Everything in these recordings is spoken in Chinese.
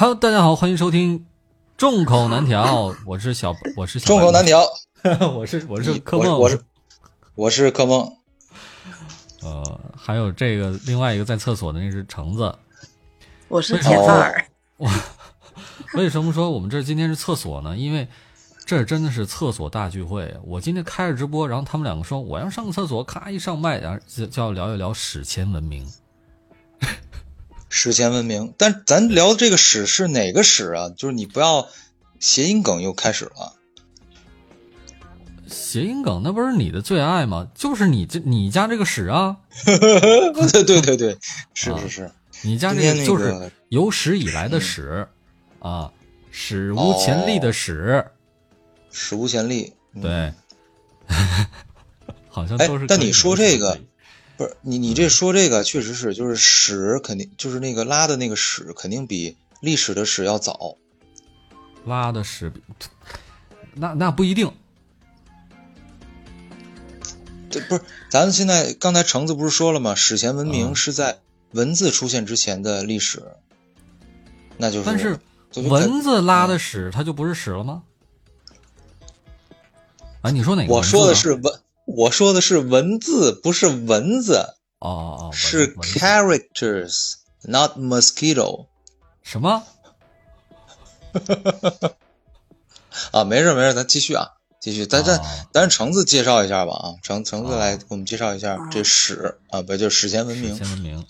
Hello，大家好，欢迎收听众口难调，我是小，我是小众口难调，我是我是柯梦，我是我是柯梦，呃，还有这个另外一个在厕所的那是橙子，我是铁蛋儿。我，为什么说我们这今天是厕所呢？因为这真的是厕所大聚会。我今天开着直播，然后他们两个说我要上个厕所，咔一上麦，然后就就要聊一聊史前文明。史前文明，但咱聊的这个史是哪个史啊？就是你不要谐音梗又开始了。谐音梗那不是你的最爱吗？就是你这你家这个史啊。对对对对，是是是，你家这个就是有史以来的史啊，史无前例的史，史无前例。对，好像都是。但你说这个。不是你，你这说这个确实是，就是史肯定就是那个拉的那个史，肯定比历史的史要早。拉的史，那那不一定。这不是咱现在刚才橙子不是说了吗？史前文明是在文字出现之前的历史，那就是。但是文字拉的史，它就不是屎了吗？啊，你说哪个？我说的是文。我说的是文字，不是蚊子哦，是 characters，not mosquito。什么？啊，没事没事，咱继续啊，继续。咱咱咱橙子介绍一下吧啊，橙橙子来给我们介绍一下这史啊，不就史前文明？史前文明。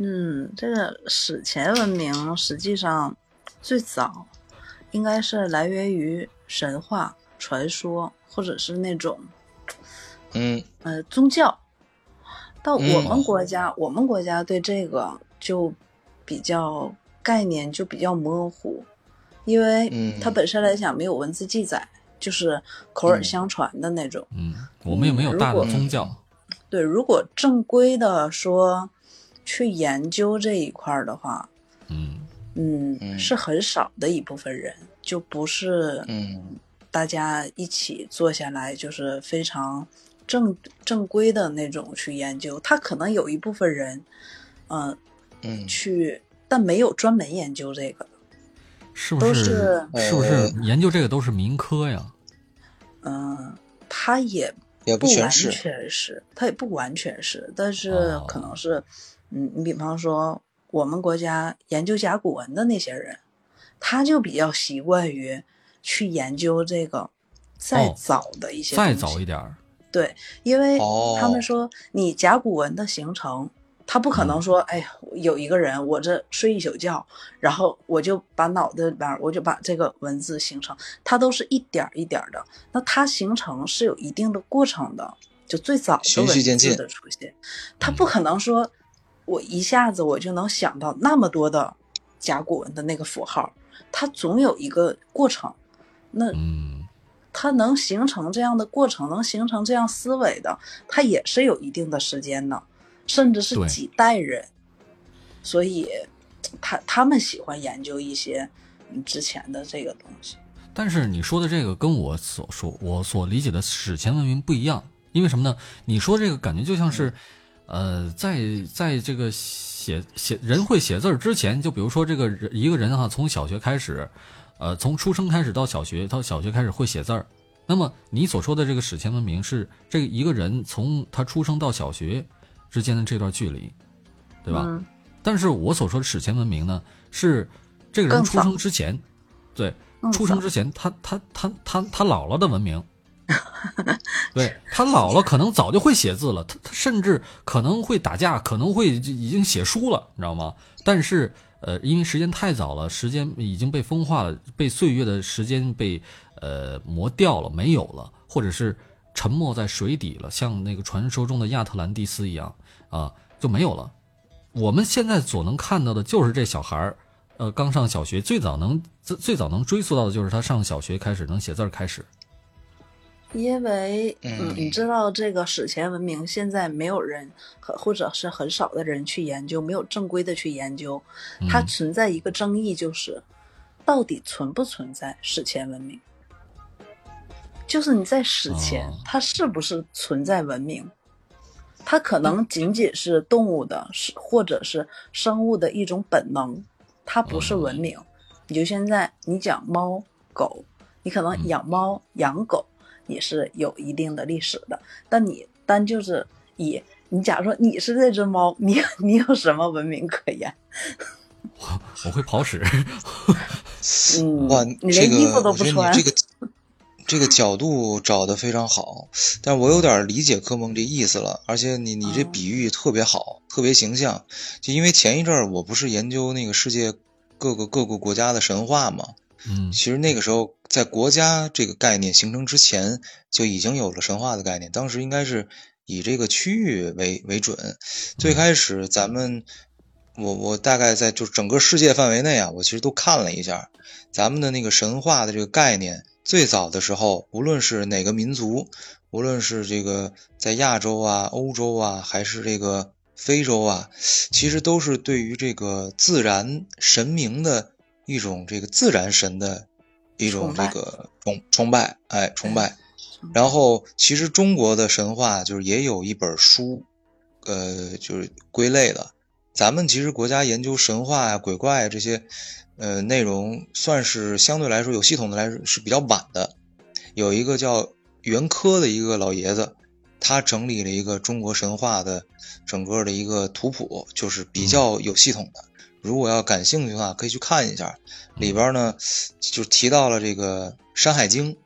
嗯，这个史前文明实际上最早应该是来源于神话传说。或者是那种，嗯。呃宗教，到我们国家，我们国家对这个就比较概念就比较模糊，因为它本身来讲没有文字记载，就是口耳相传的那种。嗯，我们也没有大的宗教。对，如果正规的说去研究这一块的话，嗯嗯，是很少的一部分人，就不是嗯。大家一起坐下来，就是非常正正规的那种去研究。他可能有一部分人，嗯嗯，去，但没有专门研究这个，是不是？是不是研究这个都是民科呀？嗯，他也也不完全是，他也不完全是，但是可能是，嗯，你比方说我们国家研究甲骨文的那些人，他就比较习惯于。去研究这个再早的一些，再早一点儿，对，因为他们说你甲骨文的形成，他不可能说，哎呀，有一个人我这睡一宿觉，然后我就把脑子里边我就把这个文字形成，它都是一点一点的，那它形成是有一定的过程的，就最早的文字的出现，它不可能说我一下子我就能想到那么多的甲骨文的那个符号，它总有一个过程。那，嗯，他能形成这样的过程，能形成这样思维的，他也是有一定的时间的，甚至是几代人。所以，他他们喜欢研究一些之前的这个东西。但是你说的这个跟我所说我所理解的史前文明不一样，因为什么呢？你说这个感觉就像是，呃，在在这个写写人会写字之前，就比如说这个人一个人哈，从小学开始。呃，从出生开始到小学，到小学开始会写字儿。那么你所说的这个史前文明是这一个人从他出生到小学之间的这段距离，对吧？但是我所说的史前文明呢，是这个人出生之前，对，出生之前他他他他他姥姥的文明，对他姥姥可能早就会写字了，他他甚至可能会打架，可能会已经写书了，你知道吗？但是。呃，因为时间太早了，时间已经被风化了，被岁月的时间被呃磨掉了，没有了，或者是沉没在水底了，像那个传说中的亚特兰蒂斯一样啊，就没有了。我们现在所能看到的就是这小孩儿，呃，刚上小学，最早能最最早能追溯到的就是他上小学开始能写字儿开始。因为，嗯，你知道这个史前文明现在没有人，或者是很少的人去研究，没有正规的去研究，它存在一个争议，就是到底存不存在史前文明？就是你在史前，它是不是存在文明？它可能仅仅是动物的，是或者是生物的一种本能。它不是文明。你就现在你讲猫狗，你可能养猫养狗也是有一定的历史的，但你单就是以你假如说你是这只猫，你你有什么文明可言？我我会跑屎。嗯，哇，你连衣服都不穿。这个 这个角度找的非常好，但我有点理解柯梦这意思了。而且你你这比喻特别好，特别形象。就因为前一阵儿我不是研究那个世界各个各个国家的神话嘛，嗯，其实那个时候在国家这个概念形成之前就已经有了神话的概念。当时应该是以这个区域为为准。最开始咱们。我我大概在就整个世界范围内啊，我其实都看了一下，咱们的那个神话的这个概念，最早的时候，无论是哪个民族，无论是这个在亚洲啊、欧洲啊，还是这个非洲啊，其实都是对于这个自然神明的一种这个自然神的一种这个崇崇拜，哎，崇拜。然后，其实中国的神话就是也有一本书，呃，就是归类了。咱们其实国家研究神话呀、鬼怪这些，呃，内容算是相对来说有系统的来说是比较晚的。有一个叫袁科的一个老爷子，他整理了一个中国神话的整个的一个图谱，就是比较有系统的。如果要感兴趣的话，可以去看一下。里边呢，就提到了这个《山海经》，因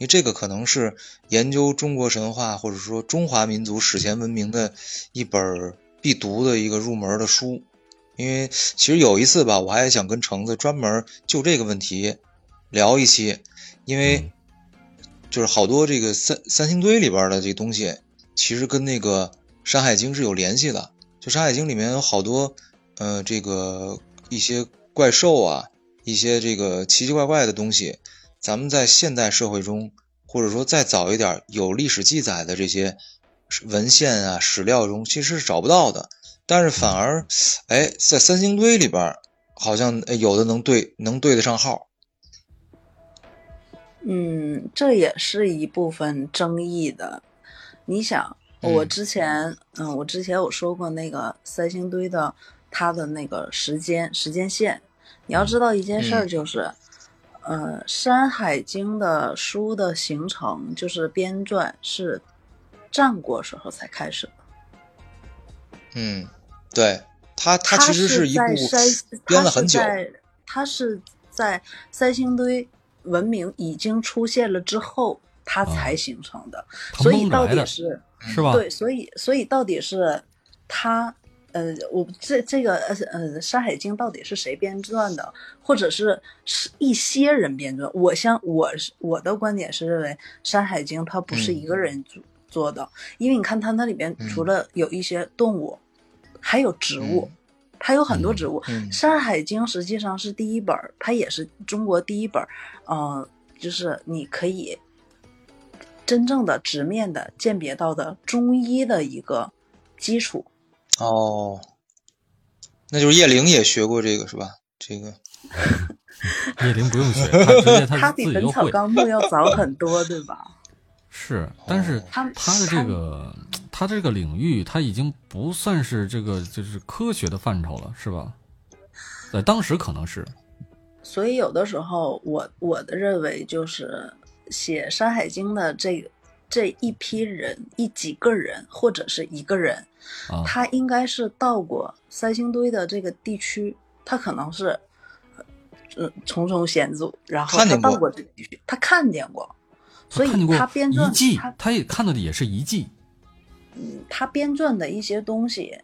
为这个可能是研究中国神话或者说中华民族史前文明的一本。必读的一个入门的书，因为其实有一次吧，我还想跟橙子专门就这个问题聊一期，因为就是好多这个三三星堆里边的这东西，其实跟那个《山海经》是有联系的。就《山海经》里面有好多，呃，这个一些怪兽啊，一些这个奇奇怪怪的东西，咱们在现代社会中，或者说再早一点有历史记载的这些。文献啊，史料中其实是找不到的，但是反而，哎，在三星堆里边，好像有的能对，能对得上号。嗯，这也是一部分争议的。你想，我之前，嗯，我之前有说过那个三星堆的它的那个时间时间线。你要知道一件事儿，就是，呃，《山海经》的书的形成，就是编撰是。战国时候才开始的，嗯，对它它其实是一部编了很久。他是在三星堆文明已经出现了之后，它才形成的。所以到底是是吧？对，所以所以到底是他呃，我这这个呃呃《山海经》到底是谁编撰的，或者是是一些人编撰？我像我是我的观点是认为《山海经》它不是一个人做。做的，因为你看它那里边除了有一些动物，还有植物，它有很多植物。《山海经》实际上是第一本，它也是中国第一本，嗯，就是你可以真正的直面的鉴别到的中医的一个基础。哦，那就是叶灵也学过这个是吧？这个 叶灵不用学，他直接他比《本草纲目》要早很多，对吧？是，但是他的这个，他这个领域，他已经不算是这个就是科学的范畴了，是吧？在当时可能是。所以有的时候，我我的认为就是写《山海经》的这这一批人，一几个人或者是一个人，他应该是到过三星堆的这个地区，他可能是嗯重重险阻，然后他到过这个地区，他看见过。所以他编撰，他他也看到的也是遗迹。嗯，他编撰的一些东西，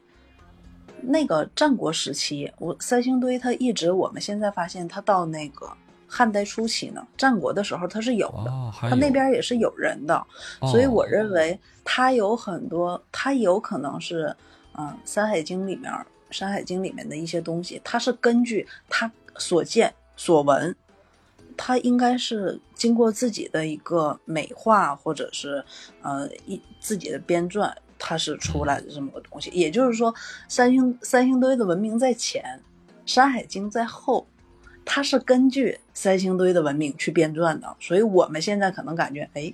那个战国时期，我三星堆他一直，我们现在发现他到那个汉代初期呢，战国的时候它是有的，它那边也是有人的。所以我认为它有很多，它有可能是，嗯，《山海经》里面，《山海经》里面的一些东西，它是根据他所见所闻。他应该是经过自己的一个美化，或者是呃一自己的编撰，它是出来的这么个东西。也就是说，三星三星堆的文明在前，《山海经》在后，它是根据三星堆的文明去编撰的。所以我们现在可能感觉，哎，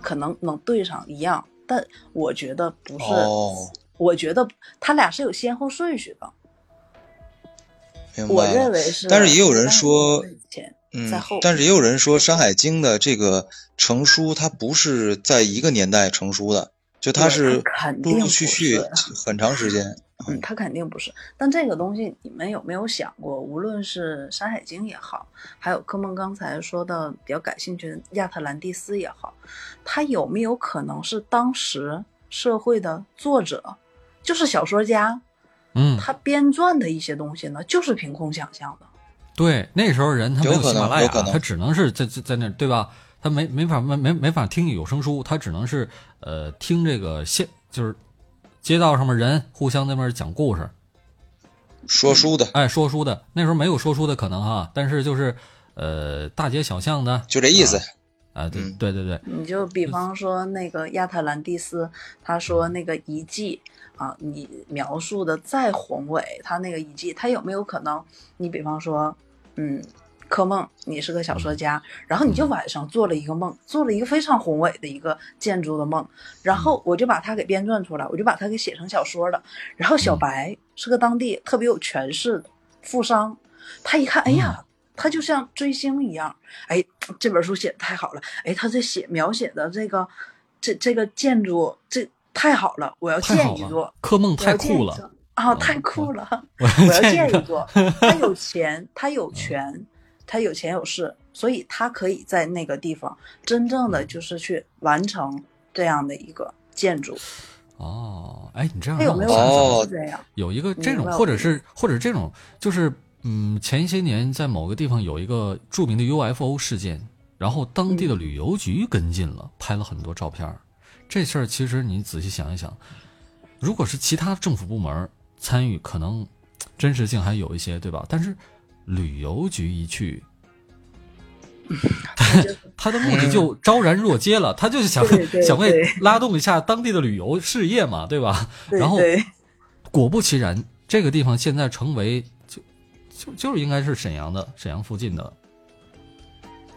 可能能对上一样，但我觉得不是。我觉得他俩是有先后顺序的。我认为是，但是也有人说，嗯，但是也有人说，《山海经》的这个成书，它不是在一个年代成书的，就它是陆陆续续很长时间。嗯，他肯定不是。但这个东西，你们有没有想过，无论是《山海经》也好，还有科梦刚才说的比较感兴趣的亚特兰蒂斯也好，它有没有可能是当时社会的作者，就是小说家？嗯，他编撰的一些东西呢，就是凭空想象的。对，那时候人他没有喜马拉雅，他只能是在在在那，对吧？他没没法没没没法听有声书，他只能是呃听这个现就是街道上面人互相那边讲故事，说书的，哎，说书的。那时候没有说书的可能哈，但是就是呃大街小巷的，就这意思啊。对对对对，你就比方说那个亚特兰蒂斯，他说那个遗迹。啊，你描述的再宏伟，他那个遗迹，他有没有可能？你比方说，嗯，柯梦，你是个小说家，然后你就晚上做了一个梦，做了一个非常宏伟的一个建筑的梦，然后我就把它给编撰出来，我就把它给写成小说了。然后小白是个当地特别有权势的富商，他一看，哎呀，他就像追星一样，哎，这本书写的太好了，哎，他这写描写的这个这这个建筑这。太好了，我要建一座。柯梦太酷了啊，太酷了！我要建一座。他有钱，他有权，他有钱有势，所以他可以在那个地方真正的就是去完成这样的一个建筑。哦，哎，你这样有没有这样？有一个这种，或者是或者这种，就是嗯，前些年在某个地方有一个著名的 UFO 事件，然后当地的旅游局跟进了，拍了很多照片。这事儿其实你仔细想一想，如果是其他政府部门参与，可能真实性还有一些，对吧？但是旅游局一去，他的目的就昭然若揭了，他就是想 想为拉动一下当地的旅游事业嘛，对吧？然后果不其然，这个地方现在成为就就就是应该是沈阳的沈阳附近的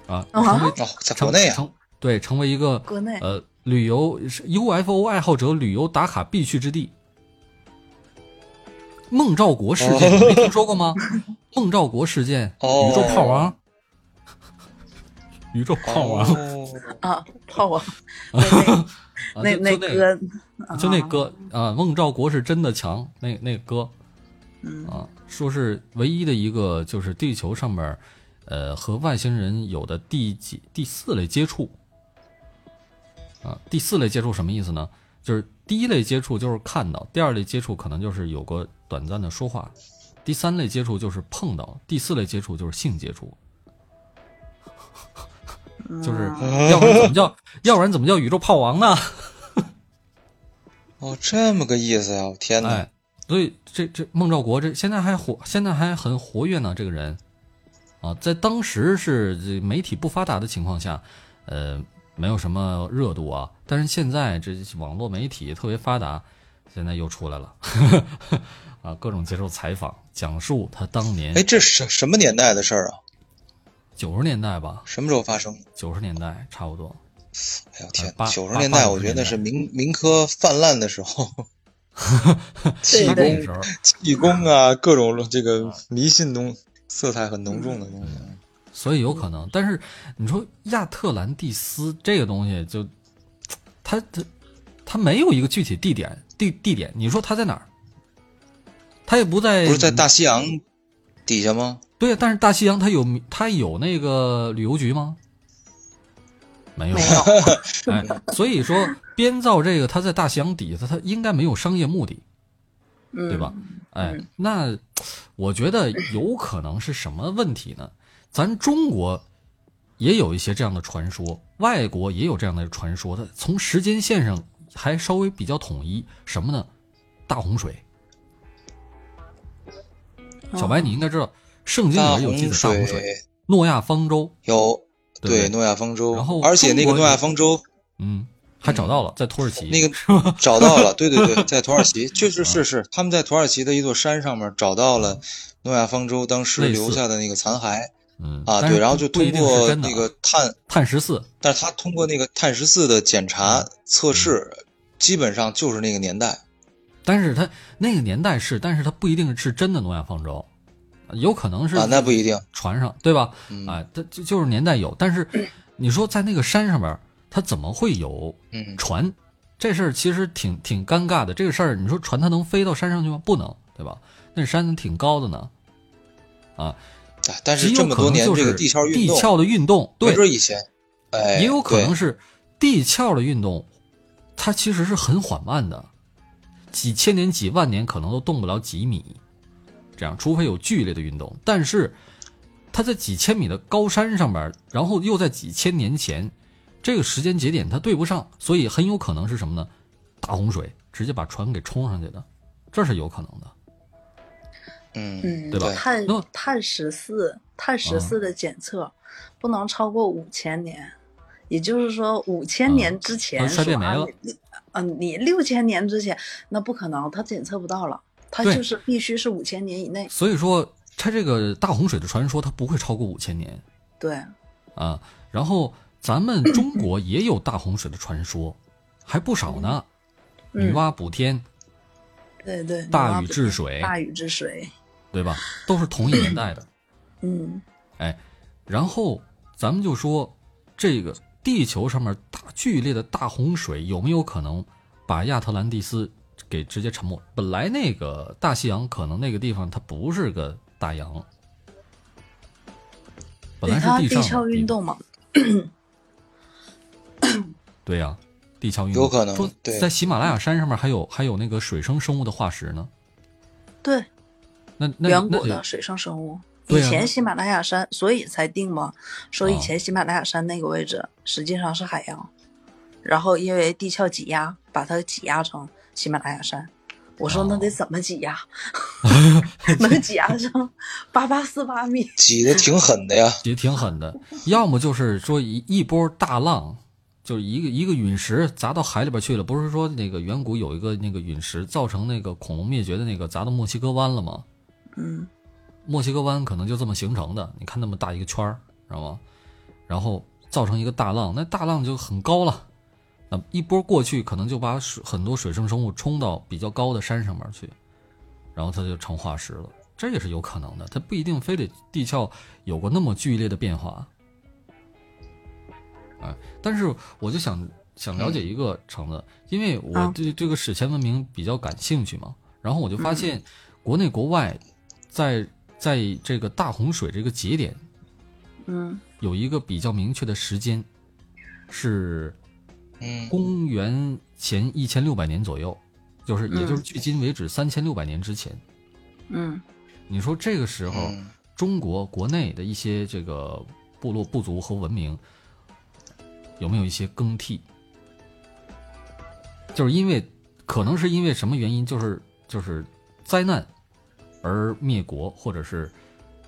啊，成为在国内成对成为一个国内呃。旅游 UFO 爱好者旅游打卡必去之地。孟兆国事件没听说过吗？孟兆国事件，宇宙炮王，宇宙炮王。啊，炮王，那那歌，就那歌啊，孟兆国是真的强，那那歌，啊，说是唯一的一个就是地球上面，呃，和外星人有的第几第四类接触。啊，第四类接触什么意思呢？就是第一类接触就是看到，第二类接触可能就是有过短暂的说话，第三类接触就是碰到，第四类接触就是性接触。就是要不然怎么叫 要不然怎么叫宇宙炮王呢？哦，这么个意思呀！我天哪！哎，所以这这孟兆国这现在还活，现在还很活跃呢。这个人啊，在当时是媒体不发达的情况下，呃。没有什么热度啊，但是现在这网络媒体特别发达，现在又出来了，啊，各种接受采访，讲述他当年。哎，这什什么年代的事儿啊？九十年代吧。什么时候发生？九十年代差不多。哎呦天，九十年代我觉得是民民科泛滥的时候，气功时候，气功啊，各种这个迷信东色彩很浓重的东西。所以有可能，但是你说亚特兰蒂斯这个东西，就它它它没有一个具体地点地地点。你说它在哪儿？它也不在，不是在大西洋底下吗？对，但是大西洋它有它有那个旅游局吗？没有，没有。哎，所以说编造这个，它在大西洋底下，它应该没有商业目的，对吧？哎，那我觉得有可能是什么问题呢？咱中国也有一些这样的传说，外国也有这样的传说。它从时间线上还稍微比较统一，什么呢？大洪水。小白，你应该知道，圣经里面有记载大洪水，诺亚方舟有对诺亚方舟，然后而且那个诺亚方舟，嗯，还找到了在土耳其，那个 找到了，对对对，在土耳其，确实是是他们在土耳其的一座山上面找到了诺亚方舟当时留下的那个残骸。嗯啊，对，然后就通过那个碳碳十四，但是他通过那个碳十四的检查测试，基本上就是那个年代。但是它那个年代是，但是它不一定是真的诺亚方舟，有可能是啊，那不一定，船上对吧？嗯啊，它就就是年代有，但是 你说在那个山上边，它怎么会有嗯船？这事儿其实挺挺尴尬的。这个事儿，你说船它能飞到山上去吗？不能，对吧？那山挺高的呢，啊，啊但是这么多可能就是年这个地壳的运动，对，准以前，哎，也有可能是地壳的运动，它其实是很缓慢的，几千年、几万年可能都动不了几米，这样，除非有剧烈的运动。但是它在几千米的高山上边，然后又在几千年前，这个时间节点它对不上，所以很有可能是什么呢？大洪水直接把船给冲上去的，这是有可能的。嗯嗯，对吧？碳碳十四碳十四的检测不能超过五千年，也就是说五千年之前它衰变没了嗯、你六千年之前那不可能，它检测不到了，它就是必须是五千年以内。所以说，它这个大洪水的传说，它不会超过五千年。对，啊，然后咱们中国也有大洪水的传说，还不少呢。女嗯娲补天，对对，大禹治治水，大禹治水，对吧？都是同一年代的。嗯哎，然后咱们就说，这个地球上面大剧烈的大洪水有没有可能把亚特兰蒂斯给直接沉没？本来那个大西洋可能那个地方它不是个大洋，本来是地壳运动嘛，对呀、地壳运动有可能说在喜马拉雅山上面还有还有那个水生生物的化石呢。对，那那远那得古的水生生物。以前喜马拉雅山，所以才定嘛，说以啊前喜马拉雅山那个位置实际上是海洋，然后因为地壳挤压，把它挤压成喜马拉雅山。我说那哦得怎么挤压？能挤压成八八四八米？挤的挺狠的呀。也挺狠的，要么就是说一一波大浪，就是一个一个陨石砸到海里边去了。不是说那个远古有一个那个陨石造成那个恐龙灭绝的那个砸到墨西哥湾了吗？嗯，墨西哥湾可能就这么形成的。你看那么大一个圈儿，知道吗？然后造成一个大浪，那大浪就很高了。那一波过去，可能就把水很多水生生物冲到比较高的山上面去，然后它就成化石了。这也是有可能的，它不一定非得地壳有过那么剧烈的变化。哎，但是我就想想了解一个橙子，因为我啊对这个史前文明比较感兴趣嘛，然后我就发现国内国外在在这个大洪水这个节点嗯。有一个比较明确的时间，是嗯。公元前一千六百年左右，就是也就是嗯距今为止三千六百年之前。嗯。你说这个时候，嗯。中国国内的一些这个部落部族和文明有没有一些更替？就是因为可能是因为什么原因，就是就是灾难而灭国，或者是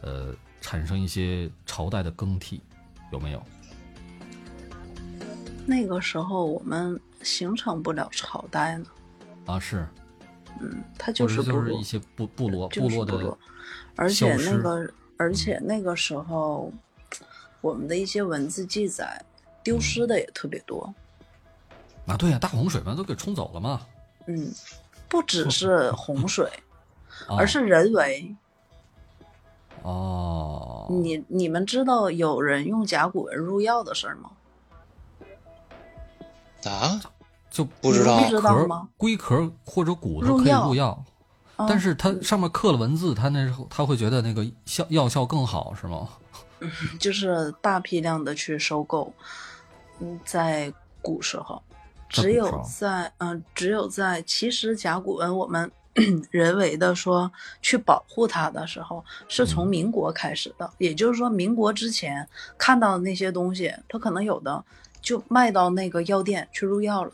呃产生一些朝代的更替，有没有？那个时候我们形成不了朝代呢，啊，是，嗯，它就是部落。者就是一，些部部落部落。的，而且那个而且那个时候我们的一些文字记载丢失的也特别多，啊，对呀、大洪水嘛，都给冲走了嘛，嗯，不只是洪水，啊、而是人为。哦，你你们知道有人用甲骨文入药的事儿吗？啊，就不知道不知道吗？龟壳或者骨头可以入药入药，啊但是它上面刻了文字，它那时候他会觉得那个效药效更好，是吗？就是大批量的去收购，嗯，在古时候，只有在嗯、只有在其实甲骨文我们 人为的说去保护它的时候，是从嗯民国开始的，也就是说民国之前看到的那些东西，它可能有的就卖到那个药店去入药了。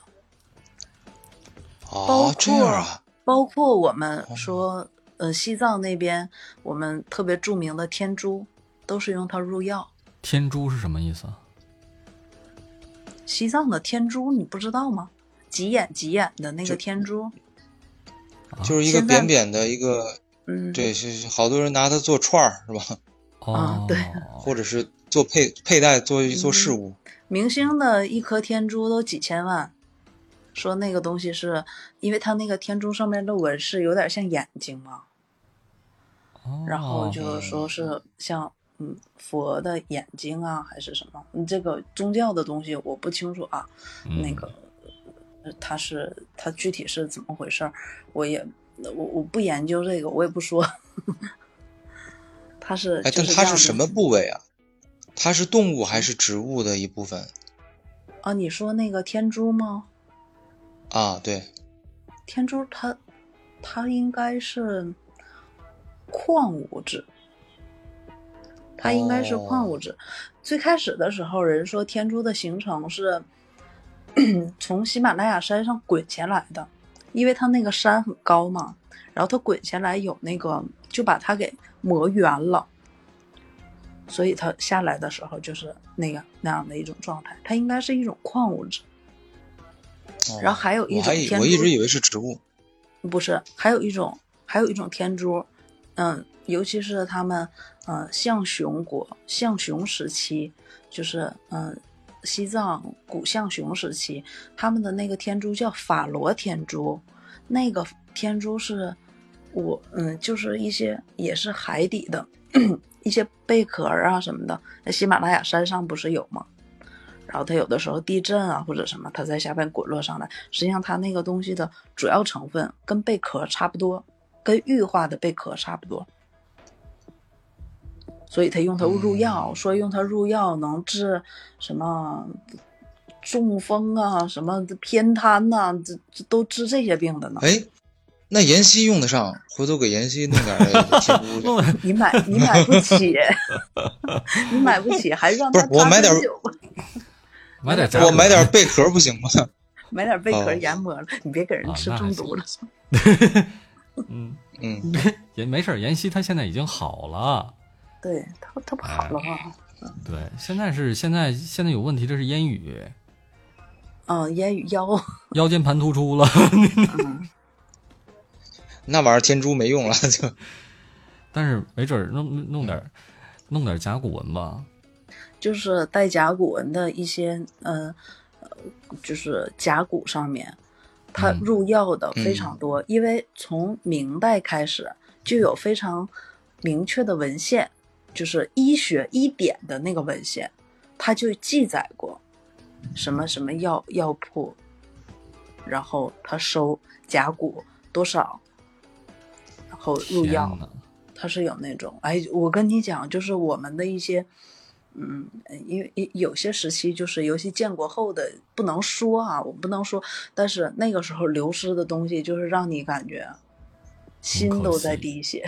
包哦，这样啊，包括我们说，呃，西藏那边我们特别著名的天珠，都是用它入药。天珠是什么意思啊？西藏的天珠你不知道吗？急眼急眼的那个天珠，就是一个扁扁的一个，嗯，对，是是好多人拿它做串儿是吧？哦，啊对或者是做佩佩戴做做饰物。明星的一颗天珠都几千万，说那个东西是因为它那个天珠上面的纹饰有点像眼睛嘛，然后就是说是像嗯佛的眼睛啊，还是什么？你这个宗教的东西我不清楚啊。那个他是它具体是怎么回事儿，我也我我不研究这个，我也不说。它是哎，但它是什么部位啊？它是动物还是植物的一部分？啊，你说那个天珠吗？啊，对，天珠它它应该是矿物质，它应该是矿物质。最开始的时候，人说天珠的形成是 从喜马拉雅山上滚下来的，因为它那个山很高嘛，然后它滚下来有那个就把它给磨圆了。所以它下来的时候就是那个那样的一种状态，它应该是一种矿物质。然后还有一种天珠，我一直以为是植物，不是，还有一种还有一种天珠，嗯，尤其是他们，呃，象雄国象雄时期，就是嗯，西藏古象雄时期，他们的那个天珠叫法罗天珠，那个天珠是，我嗯，就是一些也是海底的。一些贝壳啊什么的，那喜马拉雅山上不是有吗？然后它有的时候地震啊或者什么，它在下边滚落上来。实际上它那个东西的主要成分跟贝壳差不多，跟玉化的贝壳差不多。所以他用它入药，说用它入药能治什么中风啊，什么偏瘫呐，这这都治这些病的呢。哎。那妍希用得上，回头给妍希弄点儿。你买你买不起，你买不起，还让不是我买点买点我买点贝壳不行吗？买点贝壳研磨了，你别给人吃中毒了。嗯嗯，也没事。妍希她现在已经好了，对她她不好了吗？对，现在是现在现在有问题，的是烟雨。嗯，烟雨腰腰间盘突出了。那玩意儿天珠没用了，就，但是没准弄弄点，弄点甲骨文吧。就是带甲骨文的一些，嗯，就是甲骨上面，它入药的非常多。因为从明代开始就有非常明确的文献，就是医学医典的那个文献，它就记载过什么什么药药铺，然后他收甲骨多少。然后入药，他是有那种哎，我跟你讲，就是我们的一些，嗯，因为有些时期就是尤其建国后的不能说啊，我不能说，但是那个时候流失的东西，就是让你感觉心都在滴血。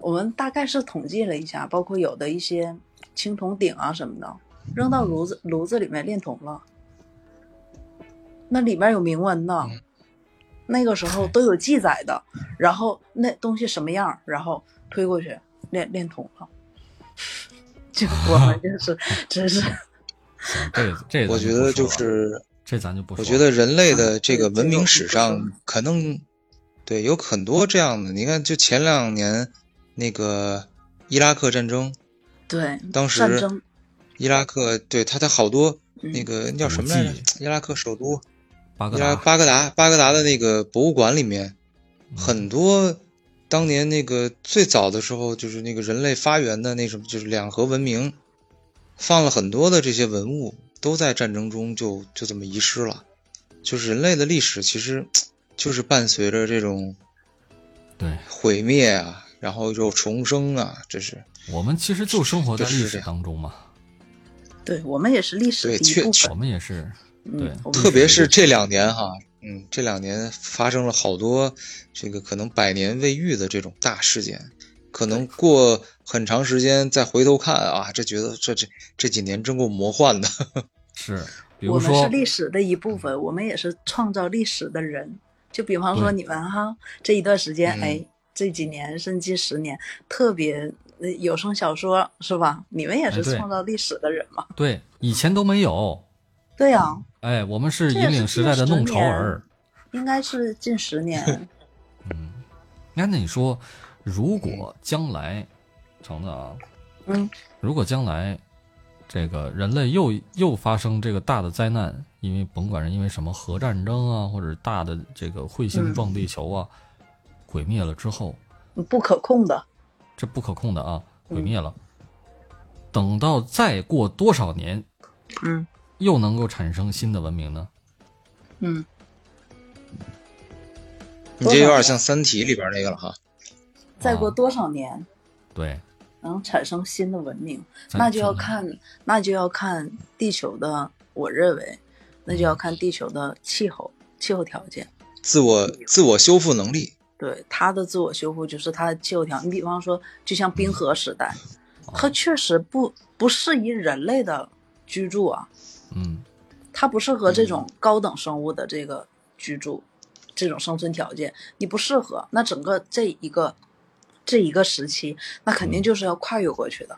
我们大概是统计了一下，包括有的一些青铜鼎啊什么的，扔到炉子炉子里面炼铜了，那里面有铭文的。那个时候都有记载的，然后那东西什么样，然后推过去炼炼铜了，就我们 就是，真是。这这，我觉得就是这咱就不。我觉得人类的这个文明史上，可能对有很多这样的。你看，就前两年那个伊拉克战争，对，当时伊拉克对他的好多那个叫什么来着？伊拉克首都。巴格达，巴格达，巴格达的那个博物馆里面，很多当年那个最早的时候，就是那个人类发源的那什么，就是两河文明，放了很多的这些文物，都在战争中就就这么遗失了。就是人类的历史，其实 就是伴随着这种对毁灭啊，然后又重生啊，这是我们其实就生活在历史当中嘛。对我们也是历史的一部分，我们也是。对，特别是这两年哈，嗯，这两年发生了好多这个可能百年未遇的这种大事件，可能过很长时间再回头看啊，这觉得这这这几年真够魔幻的。是，我们是历史的一部分，我们也是创造历史的人。就比方说你们哈，这一段时间，哎，这几年甚至十年，特别有声小说是吧？你们也是创造历史的人嘛？对，以前都没有。对呀，哎，我们是引领时代的弄潮儿，应该是近十年。嗯，那那你说，如果将来，橙子啊，嗯，如果将来这个人类又又发生这个大的灾难，因为甭管是因为什么核战争啊，或者大的这个彗星撞地球啊，毁灭了之后，不可控的，这不可控的啊，毁灭了。等到再过多少年，嗯，又能够产生新的文明呢？嗯，你这有点像《三体》里边那个了哈。再过多少年？对，能产生新的文明，那就要看，那就要看地球的，我认为，那就要看地球的气候、气候条件，自我自我修复能力。对他的自我修复，就是他的气候条。你比方说，就像冰河时代，它确实不不适宜人类的居住啊。嗯，它不适合这种高等生物的这个居住，这种生存条件，你不适合。那整个这一个。这一个时期，那肯定就是要跨越过去的。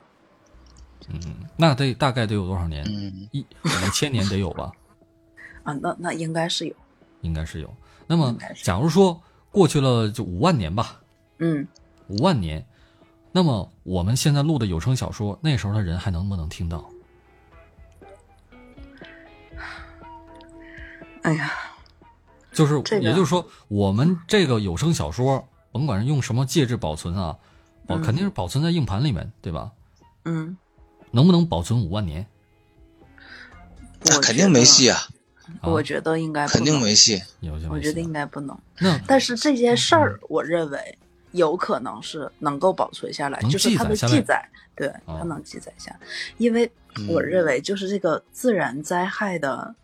嗯，那得大概得有多少年？嗯，一五千年得有吧？啊，那那应该是有，应该是有。那么，假如说过去了就五万年吧，嗯，五万年，那么我们现在录的有声小说，那时候的人还能不能听到？哎呀，就是，也就是说，我们这个有声小说。甭管是用什么介质保存啊，保肯定是保存在硬盘里面，对吧？嗯，能不能保存五万年？那肯定没戏啊！我觉得应该肯定没戏。我觉得应该不能。那但是这件事儿，我认为有可能是能够保存下来，就是它的记载，对，它能记载下。因为我认为，就是这个自然灾害的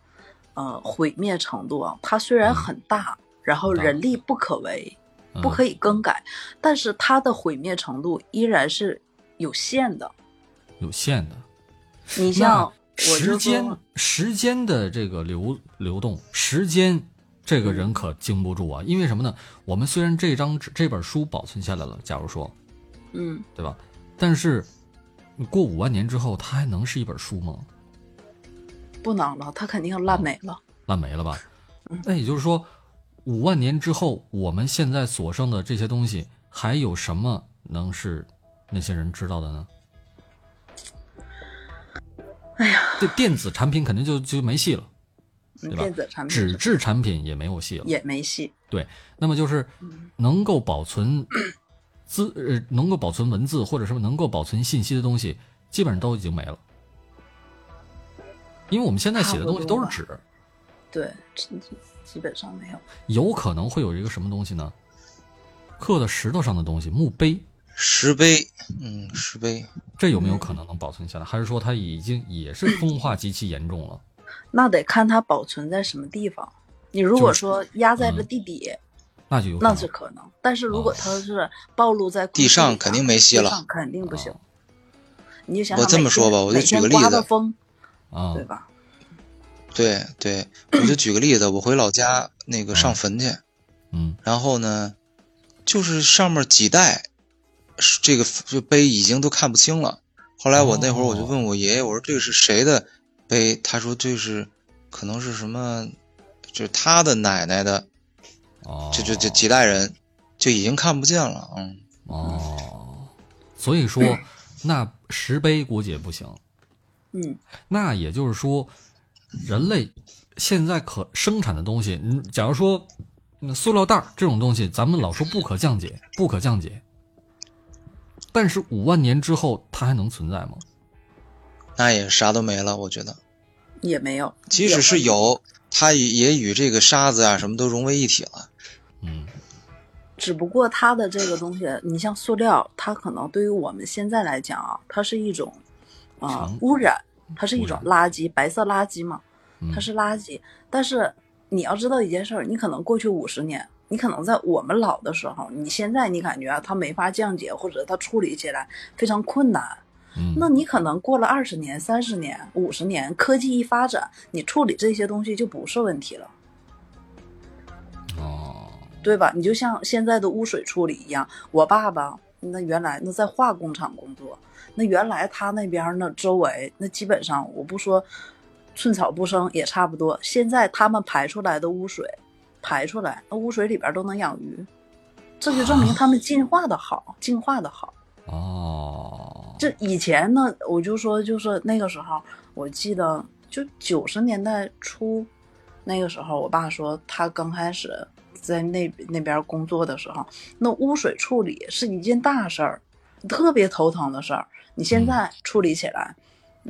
呃毁灭程度啊，它虽然很大，然后人力不可为。不可以更改，但是它的毁灭程度依然是有限的，有限的。你像时间，时间的这个流流动，时间这个人可经不住啊。因为什么呢？我们虽然这张纸、这本书保存下来了，假如说，嗯，对吧？但是过五万年之后，它还能是一本书吗？不能了，它肯定烂没了，烂没了吧？那也就是说。五万年之后，我们现在所剩的这些东西，还有什么能是那些人知道的呢？哎呀，这电子产品肯定就就没戏了，对吧？电子产品、纸质产品也没有戏了，也没戏。对，那么就是能够保存资呃，能够保存文字，或者说能够保存信息的东西，基本上都已经没了，因为我们现在写的东西都是纸。对。基本上没有，有可能会有一个什么东西呢？刻在石头上的东西，墓碑、石碑，嗯，石碑，这有没有可能能保存下来？还是说它已经也是风化极其严重了？那得看它保存在什么地方。你如果说压在了地底，那就有那是可能。但是如果它是暴露在地上，肯定没戏了，肯定不行。你就想我这么说吧，我就举个例子，风，啊，对吧？对对，我就举个例子，我回老家那个上坟去，嗯，然后呢，就是上面几代，这个这碑已经都看不清了。后来我那会儿我就问我爷爷，我说这个是谁的碑？他说这是可能是什么，就是他的奶奶的，哦，就就就几代人就已经看不见了，嗯，哦，所以说 那石碑估计也不行，嗯，那也就是说。人类现在可生产的东西，你假如说，塑料袋这种东西，咱们老说不可降解，不可降解。但是五万年之后，它还能存在吗？那也啥都没了，我觉得也没有。即使是有，它也与这个沙子啊什么都融为一体了。嗯，只不过它的这个东西，你像塑料，它可能对于我们现在来讲啊，它是一种啊污染。它是一种垃圾，白色垃圾嘛，它是垃圾。但是你要知道一件事儿，你可能过去五十年，你可能在我们老的时候，你现在你感觉啊，它没法降解，或者它处理起来非常困难。嗯，那你可能过了二十年、三十年、五十年，科技一发展，你处理这些东西就不是问题了。哦，对吧？你就像现在的污水处理一样，我爸爸那原来那在化工厂工作。那原来他那边那，周围那基本上我不说寸草不生也差不多。现在他们排出来的污水，排出来那污水里边都能养鱼，这就证明他们进化的好，进化的好。哦，这以前呢，我就说就是那个时候，我记得就九十年代初那个时候，我爸说他刚开始在那那边工作的时候，那污水处理是一件大事儿，特别头疼的事儿。你现在处理起来，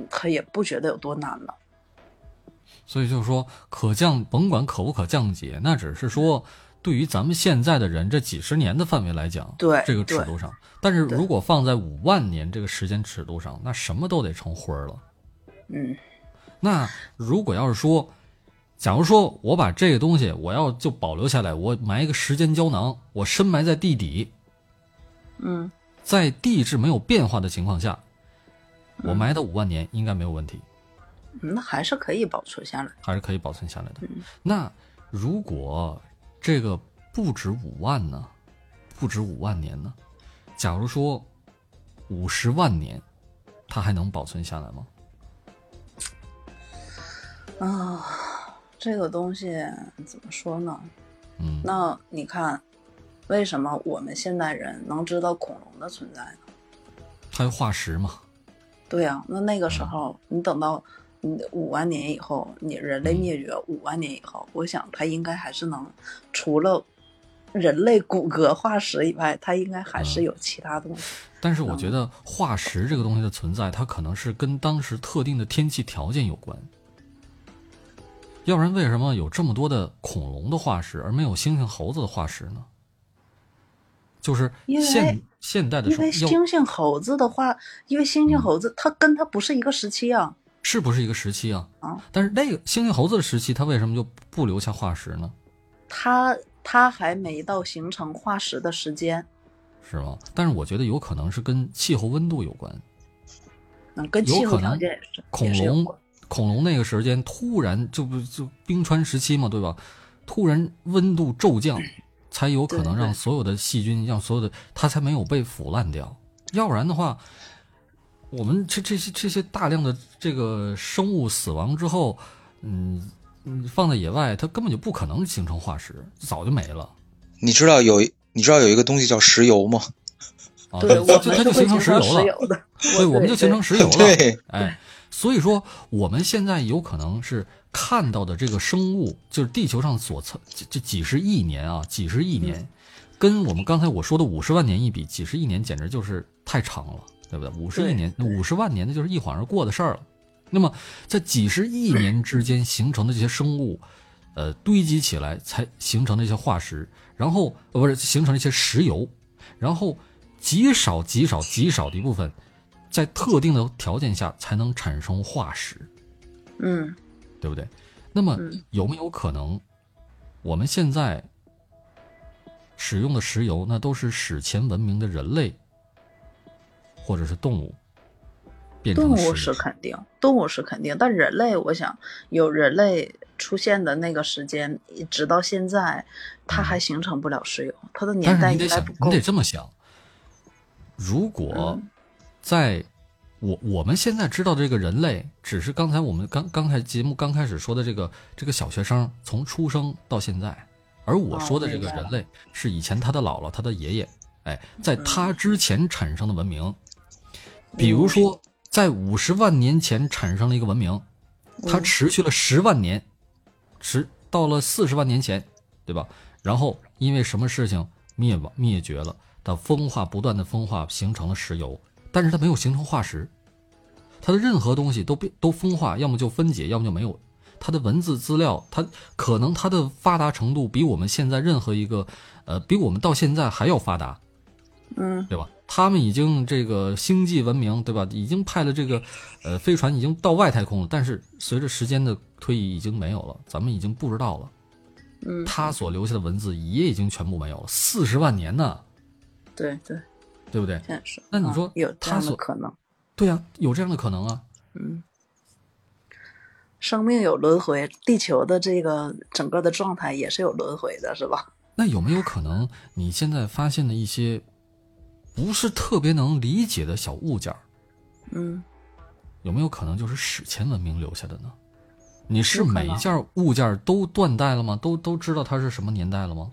可也不觉得有多难了。所以就是说，可降，甭管可不可降解，那只是说，对于咱们现在的人这几十年的范围来讲，对这个尺度上。但是如果放在五万年这个时间尺度上，那什么都得成灰儿了。嗯，那如果要是说，假如说我把这个东西我要就保留下来，我埋一个时间胶囊，我深埋在地底，嗯，在地质没有变化的情况下，我埋它五万年应该没有问题。那还是可以保存下来，还是可以保存下来的。那如果这个不止五万呢？不止五万年呢？假如说五十万年，它还能保存下来吗？啊，这个东西怎么说呢？嗯，那你看，为什么我们现代人能知道恐龙的存在呢？它有化石嘛？对呀，那那个时候，你等到你五万年以后，你人类灭绝五万年以后，我想它应该还是能，除了人类骨骼化石以外，它应该还是有其他东西。但是我觉得化石这个东西的存在，它可能是跟当时特定的天气条件有关。要不然，为什么有这么多的恐龙的化石，而没有猩猩、猴子的化石呢？就是现现代的，因为猩猩、猴子的话，因为猩猩、猴子它跟它不是一个时期啊，是不是一个时期啊？啊，但是那个猩猩、猴子的时期，它为什么就不留下化石呢？它它还没到形成化石的时间，是吗？但是我觉得有可能是跟气候温度有关，嗯，跟气候条件也是。恐龙。恐龙那个时间突然就不就冰川时期嘛，对吧？突然温度骤降，才有可能让所有的细菌，让所有的它才没有被腐烂掉。要不然的话，我们这这些这些大量的这个生物死亡之后，嗯嗯，放在野外，它根本就不可能形成化石，早就没了。你知道有你知道有一个东西叫石油吗？啊，对，它就它就形成石油了。对，我们就形成石油了。对，哎。所以说，我们现在有可能是看到的这个生物，就是地球上所测这几十亿年啊，几十亿年，跟我们刚才我说的五十万年一比，几十亿年简直就是太长了，对不对？五十亿年、五十万年，那就是一晃而过的事儿了。那么，在几十亿年之间形成的这些生物，呃，堆积起来才形成的一些化石，然后呃不是形成了一些石油，然后极少极少极少的一部分。在特定的条件下才能产生化石，嗯，对不对？那么有没有可能，我们现在使用的石油，那都是史前文明的人类或者是动物变成动物是肯定，动物是肯定，但人类，我想有人类出现的那个时间，直到现在，它还形成不了石油，它的年代应该不够。你得这么想，如果。在，我我们现在知道的这个人类，只是刚才我们刚刚才节目刚开始说的这个这个小学生从出生到现在，而我说的这个人类是以前他的姥姥、他的爷爷，哎，在他之前产生的文明，比如说在五十万年前产生了一个文明，它持续了十万年，持到了四十万年前，对吧？然后因为什么事情灭亡灭绝了，它风化不断的风化形成了石油。但是它没有形成化石，它的任何东西都变都风化，要么就分解，要么就没有。它的文字资料，它可能它的发达程度比我们现在任何一个，呃，比我们到现在还要发达，嗯，对吧？他们已经这个星际文明，对吧？已经派了这个，呃，飞船已经到外太空了。但是随着时间的推移，已经没有了，咱们已经不知道了。嗯，他所留下的文字也已经全部没有了，四十万年呢。对对。对不对？是。那你说有这样的可能？对呀，有这样的可能啊。嗯，生命有轮回，地球的这个整个的状态也是有轮回的，是吧？那有没有可能，你现在发现的一些不是特别能理解的小物件嗯，有没有可能就是史前文明留下的呢？你是每一件物件都断代了吗？都都知道它是什么年代了吗？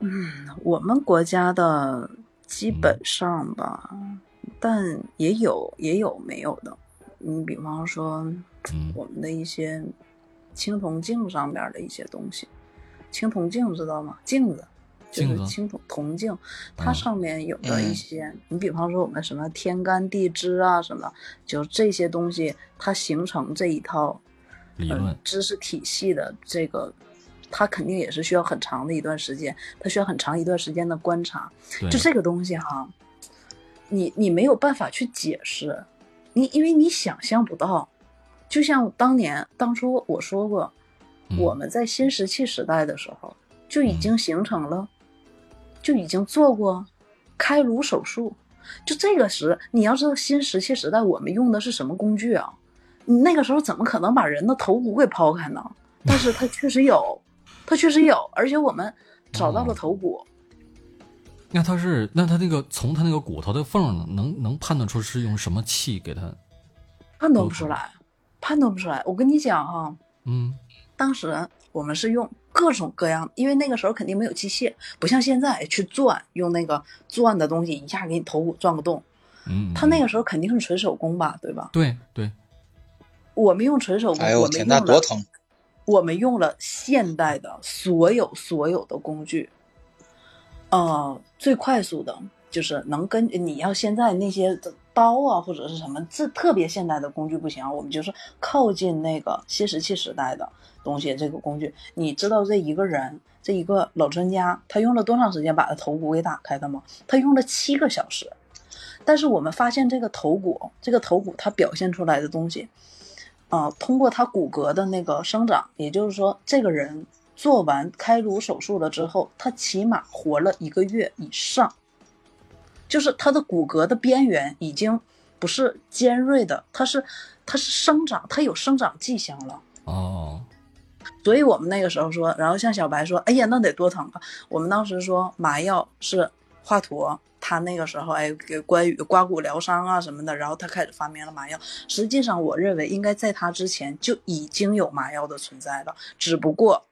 嗯，我们国家的基本上吧，但也有也有没有的。你比方说，我们的一些青铜镜上边的一些东西，青铜镜知道吗？镜子，就是青铜铜镜，它上面有的一些，你比方说我们什么天干地支啊，什么，就这些东西，它形成这一套理论知识体系的这个，它肯定也是需要很长的一段时间，它需要很长一段时间的观察。就这个东西哈，你你没有办法去解释，你因为你想象不到。就像当年当初我说过，我们在新石器时代的时候就已经形成了，就已经做过开颅手术。就这个时，你要知道新石器时代我们用的是什么工具啊？你那个时候怎么可能把人的头骨给抛开呢？但是它确实有，它确实有，而且我们找到了头骨。那他是那他那个从他那个骨头的缝能能判断出是用什么器给他？判断不出来。判断不出来，我跟你讲哈，嗯，当时我们是用各种各样，因为那个时候肯定没有机械，不像现在去钻，用那个钻的东西一下给你头骨钻个洞，嗯，他那个时候肯定是纯手工吧，对吧？对对，我们用纯手工，哎呦天，那多疼！我们用了现代的所有所有的工具，呃，最快速的。就是能跟你要现在那些刀啊或者是什么这特别现代的工具不行，我们就是靠近那个新石器时代的东西。这个工具，你知道这一个人这一个老专家他用了多长时间把他头骨给打开的吗？他用了七个小时。但是我们发现这个头骨，这个头骨它表现出来的东西，啊，通过他骨骼的那个生长，也就是说，这个人做完开颅手术了之后，他起码活了一个月以上。就是他的骨骼的边缘已经不是尖锐的，它是它是生长，它有生长迹象了。哦，所以我们那个时候说，然后像小白说：“哎呀，那得多疼啊！”我们当时说麻药是华佗，他那个时候哎给关羽刮骨疗伤啊什么的，然后他开始发明了麻药。实际上，我认为应该在他之前就已经有麻药的存在了，只不过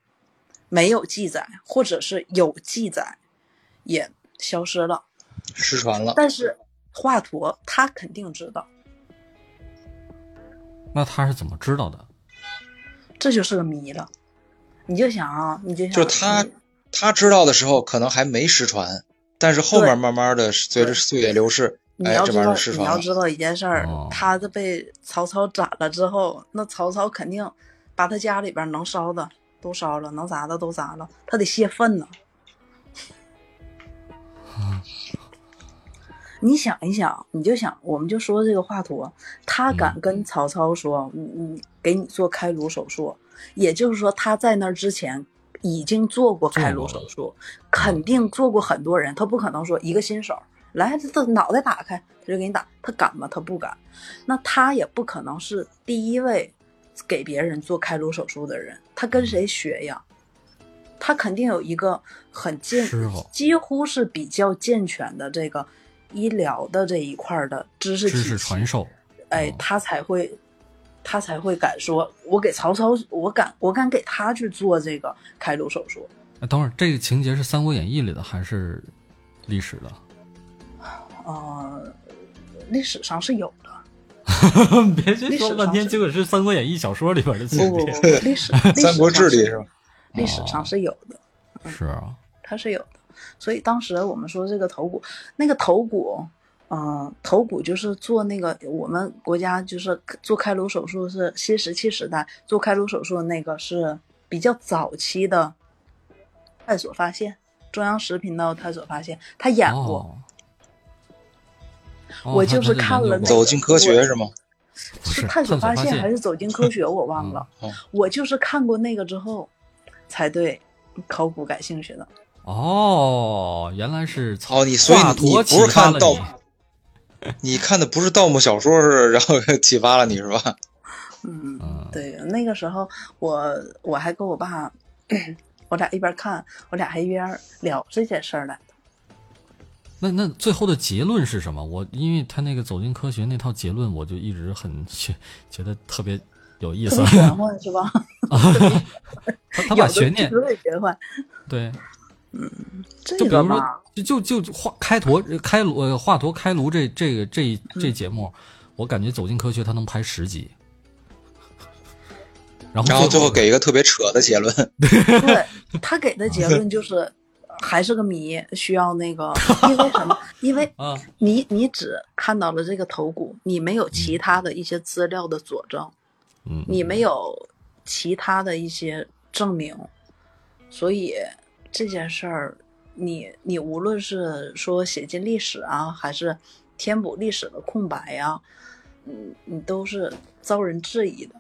没有记载，或者是有记载也消失了。失传了，但是华佗他肯定知道。那他是怎么知道的？这就是个谜了。你就想啊，你就想，就他他知道的时候，可能还没失传，但是后面慢慢的随着岁月流逝，哎，这玩意儿失传了。你要知道一件事儿，他这被曹操斩了之后，那曹操肯定把他家里边能烧的都烧了，能砸的都砸了，他得泄愤呢。你想一想，你就想，我们就说这个华佗，他敢跟曹操说，嗯嗯，给你做开颅手术，也就是说他在那之前已经做过开颅手术，肯定做过很多人，他不可能说一个新手来，这脑袋打开他就给你打，他敢吗？他不敢。那他也不可能是第一位给别人做开颅手术的人，他跟谁学呀？他肯定有一个很健，几乎是比较健全的这个。医疗的这一块的知识知识传授，哎，他才会，他才会敢说，我给曹操，我敢，我敢给他去做这个开颅手术。那等会儿，这个情节是《三国演义》里的还是历史的？呃，历史上是有的。别去说半天，结果是《三国演义》小说里边的情节。历史《三国志》里是吧？历史上是有的。是啊，它是有的。所以当时我们说这个头骨，那个头骨，嗯，头骨就是做那个我们国家就是做开颅手术是新石器时代做开颅手术的那个是比较早期的探索发现，中央十频道探索发现他演过，我就是看了那个走进科学是吗？是探索发现还是走进科学我忘了，我就是看过那个之后才对考古感兴趣的。哦，原来是哦，你所以你不是看盗，你看的不是盗墓小说是，然后启发了你是吧？嗯，对，那个时候我我还跟我爸，我俩一边看，我俩还一边聊这件事儿来那那最后的结论是什么？我因为他那个走进科学那套结论，我就一直很觉觉得特别有意思，玄幻是吧？他 他把悬念特嗯，就比如说，就就就华开陀开颅呃华佗开颅这这个这这节目，我感觉走进科学它能拍十集。然后然后最后给一个特别扯的结论。对他给的结论就是还是个谜，需要那个，因为什么？因为 啊，你你只看到了这个头骨，你没有其他的一些资料的佐证，嗯，你没有其他的一些证明，所以这件事儿，你你无论是说写进历史啊，还是填补历史的空白呀、嗯，你都是遭人质疑的。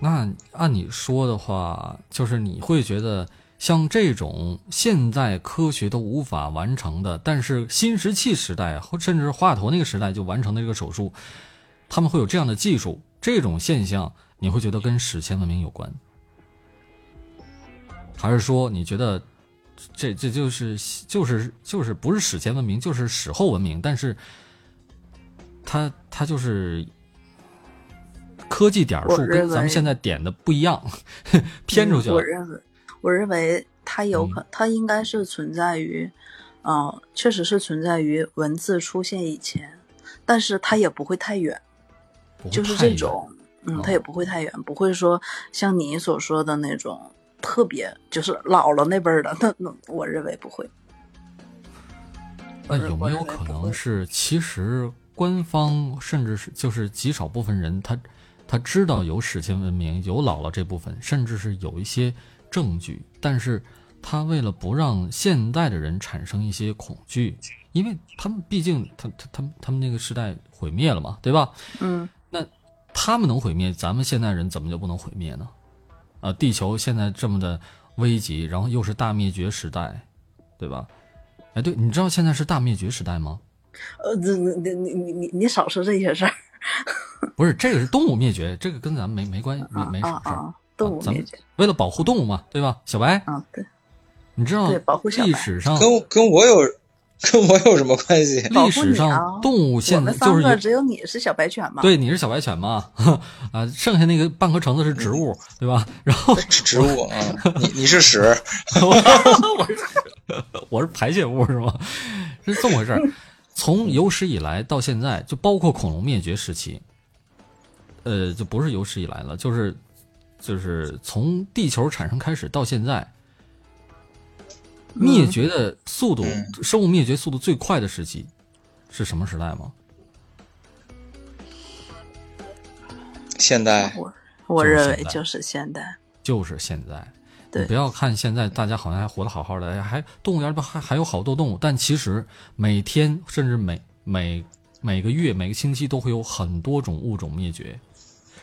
那按你说的话，就是你会觉得像这种现在科学都无法完成的，但是新石器时代或甚至是华佗那个时代就完成的这个手术，他们会有这样的技术，这种现象你会觉得跟史前文明有关，还是说你觉得这这就是就是就是不是史前文明，就是史后文明，但是它它就是科技点数跟咱们现在点的不一样，偏出去了嗯我。认为，我认为它有可，它应该是存在于，嗯、确实是存在于文字出现以前，但是它也不会太远，就是这种，嗯哦，它也不会太远，不会说像你所说的那种特别，就是姥姥那辈儿的，那那我认为不会。那有没有可能是，其实官方甚至是就是极少部分人，他他知道有史前文明，有姥姥这部分，甚至是有一些证据，但是他为了不让现代的人产生一些恐惧，因为他们毕竟他他他们他们那个时代毁灭了嘛，对吧？嗯，那他们能毁灭，咱们现代人怎么就不能毁灭呢？啊，地球现在这么的危急，然后又是大灭绝时代，对吧？哎，对，你知道现在是大灭绝时代吗？呃，这你你你你你你少说这些事儿 不是，这个是动物灭绝，这个跟咱们没没关系，没啊没事事儿。啊啊！动物咱们灭绝为了保护动物嘛，对吧？小白，啊，对，你知道对保护小白历史上跟跟我有 跟我有什么关系？历史上动物现在们就是有三个只有你是小白犬嘛？对，你是小白犬嘛？啊，剩下那个半颗橙子是植物，对吧？然后植物啊，你你是屎，我是我是排泄物是吗？是这么回事儿。从有史以来到现在，就包括恐龙灭绝时期，呃，就不是有史以来了，就是就是从地球产生开始到现在，灭绝的速度，嗯生物灭绝速度最快的时期是什么时代吗？现代我认为就是现代。就是现在。对你不要看现在大家好像还活得好好的，哎还动物园里边还还有好多动物，但其实每天甚至每每每个月每个星期都会有很多种物种灭绝，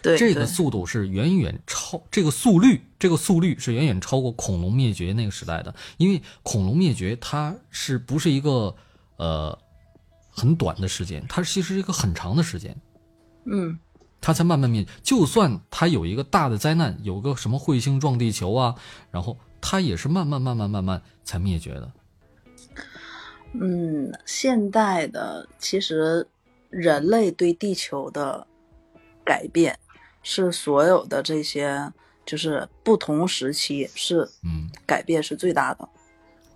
对，这个速度是远远超这个速率，这个速率是远远超过恐龙灭绝那个时代的，因为恐龙灭绝它是不是一个呃很短的时间，它其实是一个很长的时间。嗯它才慢慢灭。就算它有一个大的灾难，有个什么彗星撞地球啊，然后它也是慢慢慢慢慢慢才灭绝的。嗯，现代的其实人类对地球的改变是所有的这些就是不同时期是嗯，改变是最大的。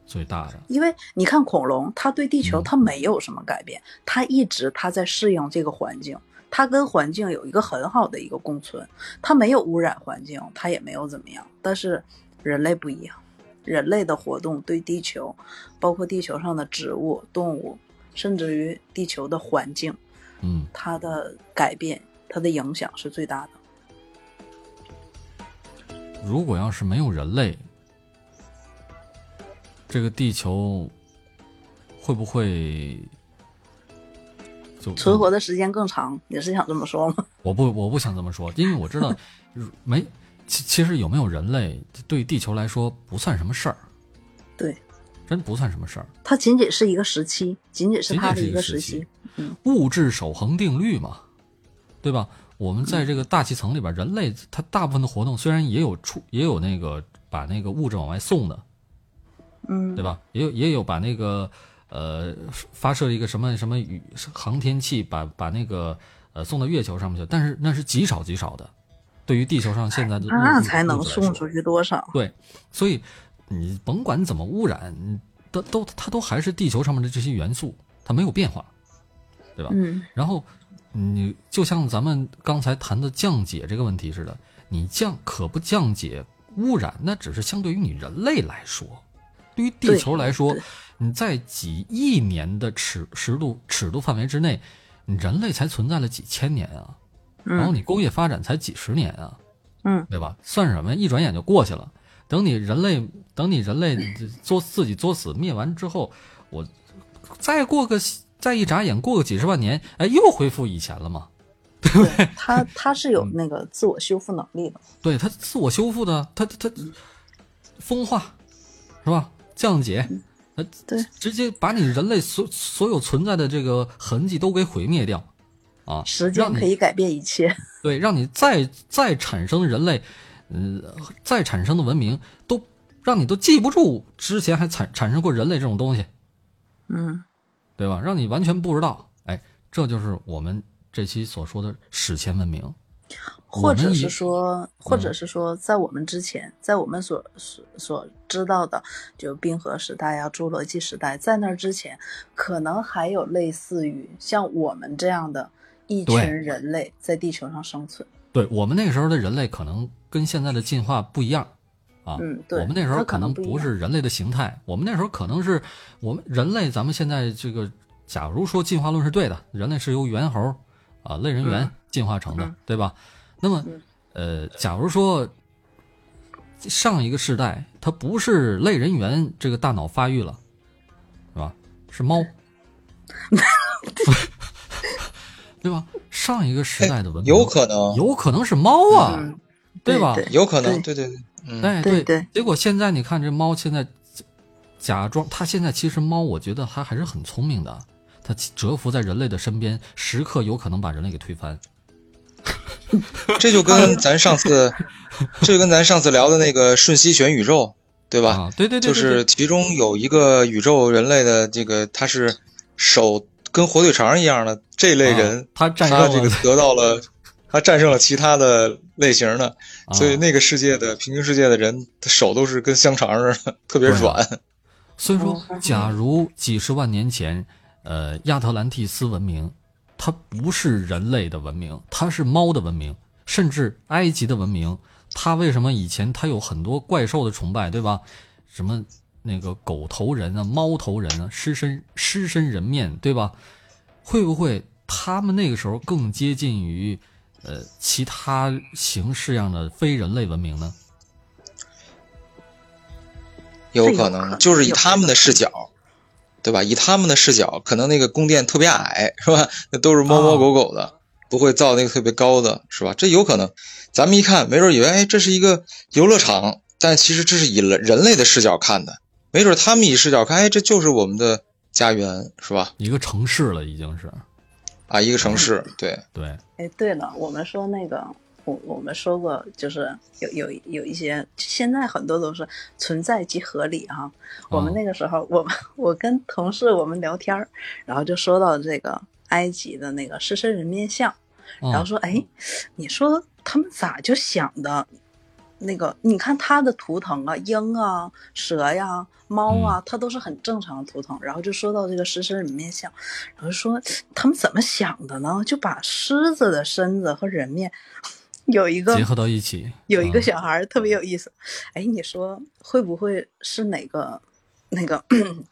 最大的，因为你看恐龙，它对地球嗯它没有什么改变，它一直它在适应这个环境，它跟环境有一个很好的一个共存，它没有污染环境，它也没有怎么样。但是人类不一样，人类的活动对地球，包括地球上的植物、动物，甚至于地球的环境，嗯，它的改变，它的影响是最大的。如果要是没有人类，这个地球会不会就存活的时间更长，你是想这么说吗？我不，我不想这么说，因为我知道，没其其实有没有人类对地球来说不算什么事儿，对，真不算什么事儿。它仅仅是一个时期，仅仅是它的一个时期期。物质守恒定律嘛，对吧？我们在这个大气层里边，人类它大部分的活动虽然也有出，也有那个把那个物质往外送的，嗯，对吧？也有也有把那个呃发射一个什么什么宇航天器把把那个呃送到月球上面去，但是那是极少极少的。对于地球上现在的那才能送出去多少？对，所以你甭管怎么污染，你都都它都还是地球上面的这些元素，它没有变化，对吧？嗯然后你就像咱们刚才谈的降解这个问题似的，你降可不降解污染，那只是相对于你人类来说，对于地球来说，你在几亿年的尺尺度尺度范围之内，你人类才存在了几千年啊，然后你工业发展才几十年啊，嗯，对吧？算什么？一转眼就过去了。等你人类，等你人类作自己作死灭完之后，我再过个。再一眨眼，过个几十万年，哎，又恢复以前了嘛？对不对？它它是有那个自我修复能力的。对它自我修复的，它它风化是吧？降解，呃，对，直接把你人类所所有存在的这个痕迹都给毁灭掉啊！时间可以改变一切。对，让你再再产生人类，嗯，再产生的文明都让你都记不住之前还产产生过人类这种东西。嗯。对吧？让你完全不知道，哎，这就是我们这期所说的史前文明，或者是说，或者是说，在我们之前，在我们所所所知道的，就冰河时代呀、侏罗纪时代，在那之前，可能还有类似于像我们这样的一群人类在地球上生存。对我们那个时候的人类，可能跟现在的进化不一样。啊，嗯，对，我们那时候可能不是人类的形态，我们那时候可能是我们人类。咱们现在这个，假如说进化论是对的，人类是由猿猴啊类人猿进化成的，对吧？那么，呃，假如说上一个世代它不是类人猿这个大脑发育了，是吧？是猫，对吧？上一个时代的文明有可能，有可能是猫啊。对吧？有可能，对对对，哎对对。结果现在你看这猫，现在假装它现在其实猫，我觉得它还是很聪明的。它蛰伏在人类的身边，时刻有可能把人类给推翻。这就跟咱上次，这就跟咱上次聊的那个瞬息全宇宙，对吧？对对对，就是其中有一个宇宙人类的这个，他是手跟火腿肠一样的这类人，他他这个得到了。他战胜了其他的类型的，所以那个世界的平行世界的人的手都是跟香肠似的，特别软。所以说，假如几十万年前，呃，亚特兰蒂斯文明，它不是人类的文明，它是猫的文明，甚至埃及的文明，它为什么以前它有很多怪兽的崇拜，对吧？什么那个狗头人啊，猫头人啊，狮身狮身人面对吧？会不会他们那个时候更接近于？呃，其他形式样的非人类文明呢？有可能，就是以他们的视角，对吧？以他们的视角，可能那个宫殿特别矮，是吧？那都是猫猫狗狗的，不会造那个特别高的，是吧？这有可能。咱们一看，没准以为，哎，这是一个游乐场，但其实这是以人人类的视角看的。没准他们以视角看，哎，这就是我们的家园，是吧？一个城市了，已经是。啊，一个城市，对对。哎，对了，我们说那个，我我们说过，就是有有有一些，现在很多都是存在即合理哈。我们那个时候，我我跟同事我们聊天儿，然后就说到这个埃及的那个狮身人面像，然后说，哎，你说他们咋就想的？那个，你看他的图腾啊，鹰啊，蛇呀，猫啊，它都是很正常的图腾。然后就说到这个狮身人面像，然后说他们怎么想的呢？就把狮子的身子和人面有一个结合到一起，有一个小孩特别有意思。哎，你说会不会是哪个那个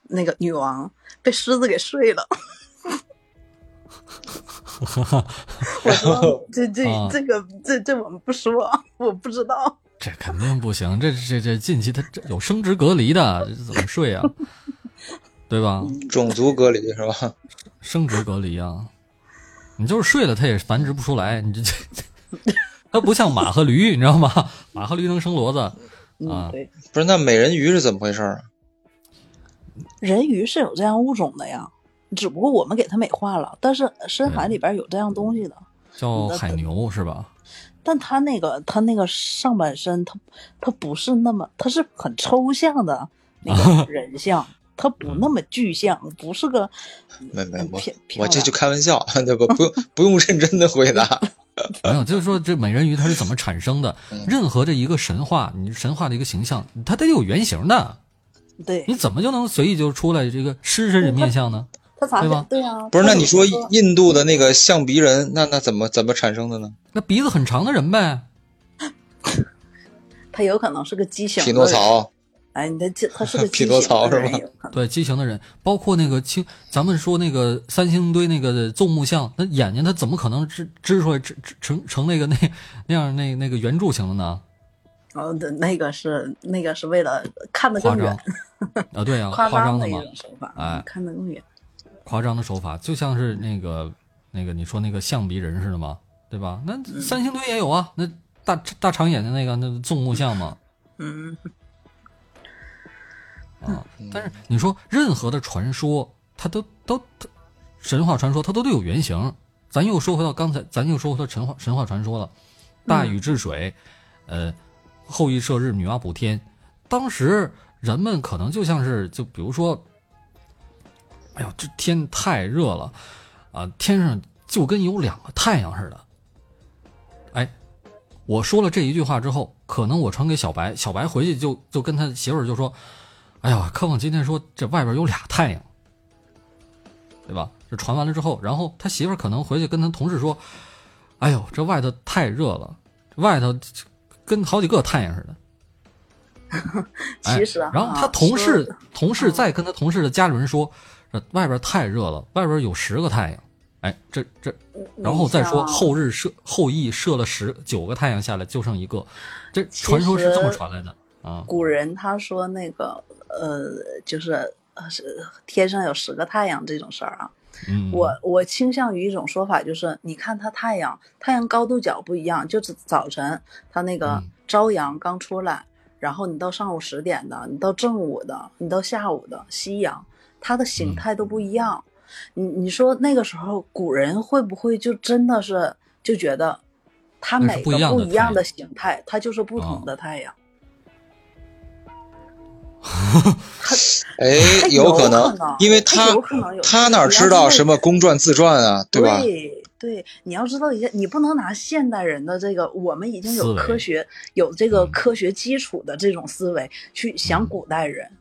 那个女王被狮子给睡了？我说这这这个这这我们不说，我不知道。这肯定不行，这这这近期他这有生殖隔离的，这怎么睡啊？对吧？种族隔离是吧？生殖隔离啊！你就是睡了，它也繁殖不出来。你这这，它不像马和驴，你知道吗？马和驴能生骡子啊？不是，那美人鱼是怎么回事啊？人鱼是有这样物种的呀，只不过我们给它美化了。但是深海里边有这样东西的，叫海牛是吧？但他那个，他那个上半身，他他不是那么，他是很抽象的那个 人像，他不那么具象，不是个。没没我我这就开玩笑，对不不用不用认真的回答。没有，就是说这美人鱼它是怎么产生的？任何这一个神话，你神话的一个形象，它得有原型的。对，你怎么就能随意就出来这个狮身人面像呢？他咋对吧？对呀，不是，那你说说印度的那个象鼻人，那那怎么怎么产生的呢？那鼻子很长的人呗。他有可能是个畸形匹诺，曹，哎，你的这他是个匹诺曹畸形的人是吧对畸形的人，包括那个青，咱们说那个三星堆那个纵目像，那眼睛他怎么可能支支出来支支成成那个那那样那那个圆柱形的呢？哦，对，那个是那个是为了看得更远，啊，对啊，夸张的一种手法，哎看得更远。夸张的手法，就像是那个那个你说那个象鼻人似的嘛，对吧？那三星堆也有啊，那大大长眼睛那个那纵目像嘛，嗯，啊，但是你说任何的传说，它都都它神话传说，它都得有原型。咱又说回到刚才，咱又说回到神话神话传说了，大禹治水，呃，后羿射日，女娲补天。当时人们可能就像是，就比如说，哎呦，这天太热了，啊，天上就跟有两个太阳似的。哎，我说了这一句话之后，可能我传给小白，小白回去就就跟他媳妇儿就说：“哎呀，科旺今天说这外边有俩太阳，对吧？”这传完了之后，然后他媳妇儿可能回去跟他同事说：“哎呦，这外头太热了，外头跟好几个太阳似的。”哎其实啊，然后他同事的同事再跟他同事的家里人说，这外边太热了，外边有十个太阳。哎，这这，然后再说后日射后羿射了十九个太阳下来，就剩一个，这传说是这么传来的啊。古人他说那个呃，就是呃是天上有十个太阳这种事儿啊，嗯，我我倾向于一种说法，就是你看它太阳，太阳高度角不一样，就是早晨它那个嗯朝阳刚出来，然后你到上午十点的，你到正午的，你到下午的夕阳，它的形态都不一样。你你说那个时候古人会不会就真的是就觉得它每个不一样的形态，它就是不同哦的太阳？哎，他有可能能，因为他他有可能有他哪知道什么公转自转啊，对吧？对对，你要知道一下，你不能拿现代人的这个，我们已经有科学、有这个嗯科学基础的这种思维去想古代人。嗯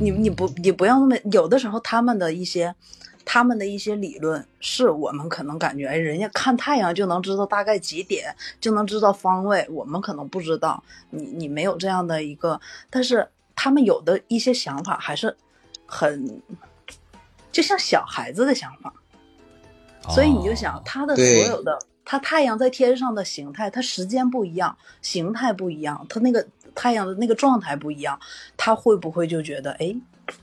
你你不你不要那么，有的时候他们的一些。他们的一些理论是我们可能感觉，哎，人家看太阳就能知道大概几点，就能知道方位，我们可能不知道。你你没有这样的一个，但是他们有的一些想法还是很，就像小孩子的想法。所以你就想他，的所有的，他太阳在天上的形态，它时间不一样，形态不一样，它那个太阳的那个状态不一样，他会不会就觉得，哎，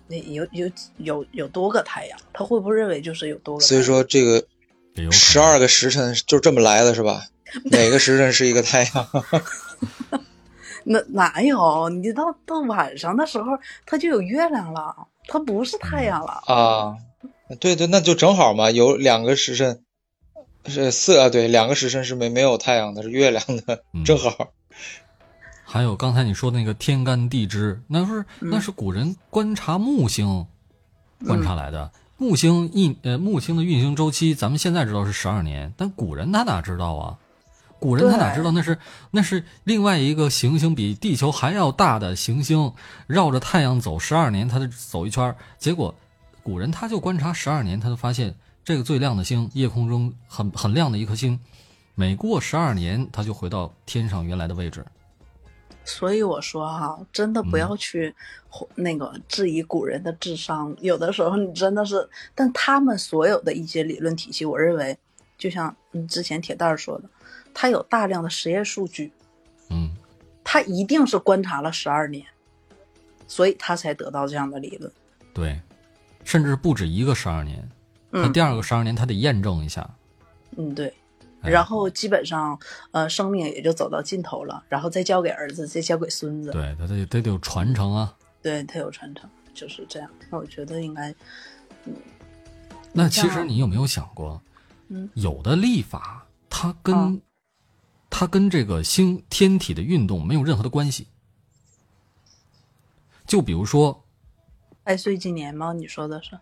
那有有有有多个太阳？他会不会认为就是有多个太阳？所以说这个十二个时辰就这么来的，是吧？哪个时辰是一个太阳，那哪有？你到到晚上的时候，它就有月亮了，它不是太阳了。啊，对对，那就正好嘛，有两个时辰是四啊，对，两个时辰是没没有太阳的，是月亮的，嗯正好。还有刚才你说的那个天干地支，那是那是古人观察木星观察来的。木星一呃木星的运行周期，咱们现在知道是十二年，但古人他哪知道啊？古人他哪知道那是那是另外一个行星比地球还要大的行星，绕着太阳走十二年，它就走一圈儿结果古人他就观察十二年，他就发现这个最亮的星，夜空中很很亮的一颗星，每过十二年，它就回到天上原来的位置。所以我说哈、真的不要去、那个质疑古人的智商，有的时候你真的是，但他们所有的一些理论体系，我认为，就像嗯之前铁蛋儿说的，他有大量的实验数据，嗯，他一定是观察了十二年，所以他才得到这样的理论。对，甚至不止一个十二年，他嗯第二个十二年他得验证一下。嗯，对。哎然后基本上，呃，生命也就走到尽头了，然后再交给儿子，再交给孙子。对，他得得得有传承啊。对，他有传承，就是这样。那我觉得应该，那其实你有没有想过，嗯，有的历法它跟、啊它跟这个星天体的运动没有任何的关系。就比如说，爱岁纪年吗？你说的是？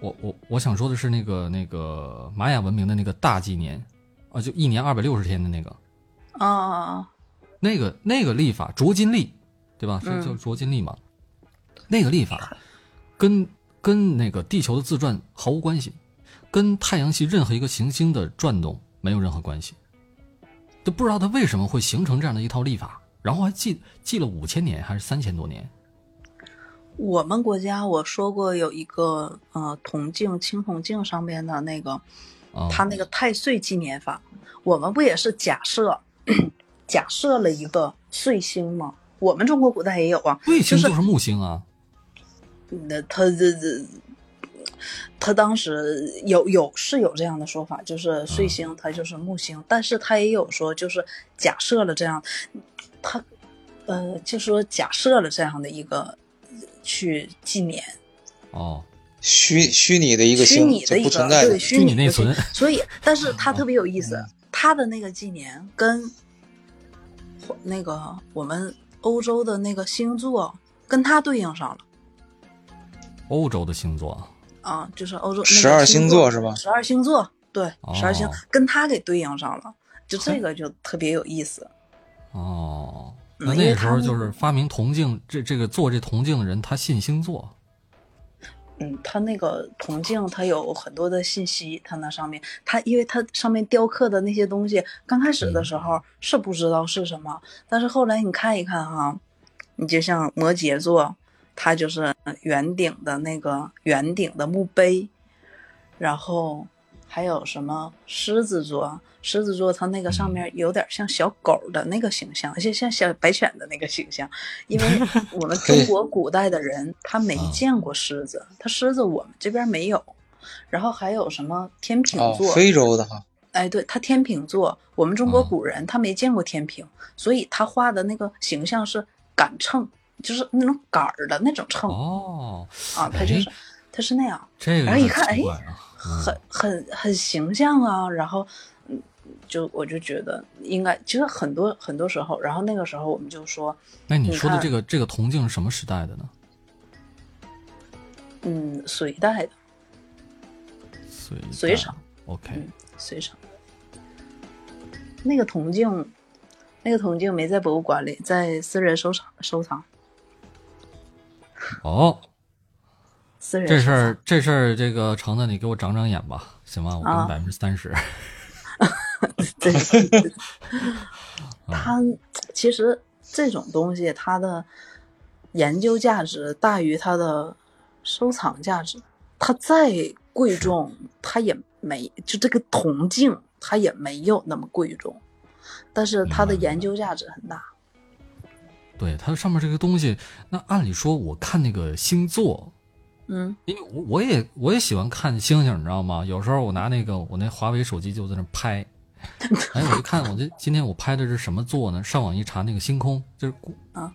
我我我想说的是那个那个玛雅文明的那个大纪年，啊，就一年二百六十天的那个，啊啊啊！那个那个历法卓金历，对吧？是嗯叫卓金历嘛？那个历法跟跟那个地球的自转毫无关系，跟太阳系任何一个行星的转动没有任何关系。都不知道它为什么会形成这样的一套历法，然后还记记了五千年还是三千多年。我们国家我说过有一个呃铜镜青铜镜上边的那个，它那个太岁纪年法，我们不也是假设 假设了一个岁星吗？我们中国古代也有啊，岁星就是木星啊。那他这这。他当时有有是有这样的说法，就是岁星它就是木星，但是他也有说就是假设了这样，他呃就说假设了这样的一个去纪年，哦，虚虚拟的一个虚拟的一个对虚拟内存，所以 但是他特别有意思，他的那个纪年跟那个我们欧洲的那个星座跟他对应上了，欧洲的星座。啊，就是欧洲十二星座是吧？十二星座，对，十二星跟他给对应上了，就这个就特别有意思。哦，那那时候就是发明铜镜，这这个做这铜镜的人，他信星座。嗯，它那个铜镜，它有很多的信息，它那上面，它因为它上面雕刻的那些东西，刚开始的时候是不知道是什么，但是后来你看一看哈，你就像摩羯座。它就是圆顶的那个圆顶的墓碑，然后还有什么狮子座？狮子座它那个上面有点像小狗的那个形象，而且像小白犬的那个形象。因为 我们中国古代的人他没见过狮子，他狮子我们这边没有。然后还有什么天平座？非洲的哈。哎，对，他天平座，我们中国古人他没见过天平，所以他画的那个形象是杆秤。就是那种杆儿的那种秤哦，啊，他就是它是那样，这个然后一看，哎，很很很形象啊，然后嗯，就我就觉得应该，其实很多很多时候，然后那个时候我们就说，那你说的这个这个铜镜是什么时代的呢？嗯，隋代的，隋隋朝，OK，隋朝，那个铜镜，那个铜镜没在博物馆里，在私人收藏收藏。哦，私人这事儿这事儿，这个橙子，你给我长长眼吧，行吗？我给你百分之三十。对，他其实这种东西，它的研究价值大于它的收藏价值。它再贵重，它也没就这个铜镜，它也没有那么贵重，但是它的研究价值很大。对它上面这个东西，那按理说我看那个星座，嗯，因为我我也我也喜欢看星星，你知道吗？有时候我拿那个我那华为手机就在那拍，哎，我一看，我这今天我拍的是什么座呢？上网一查，那个星空就是啊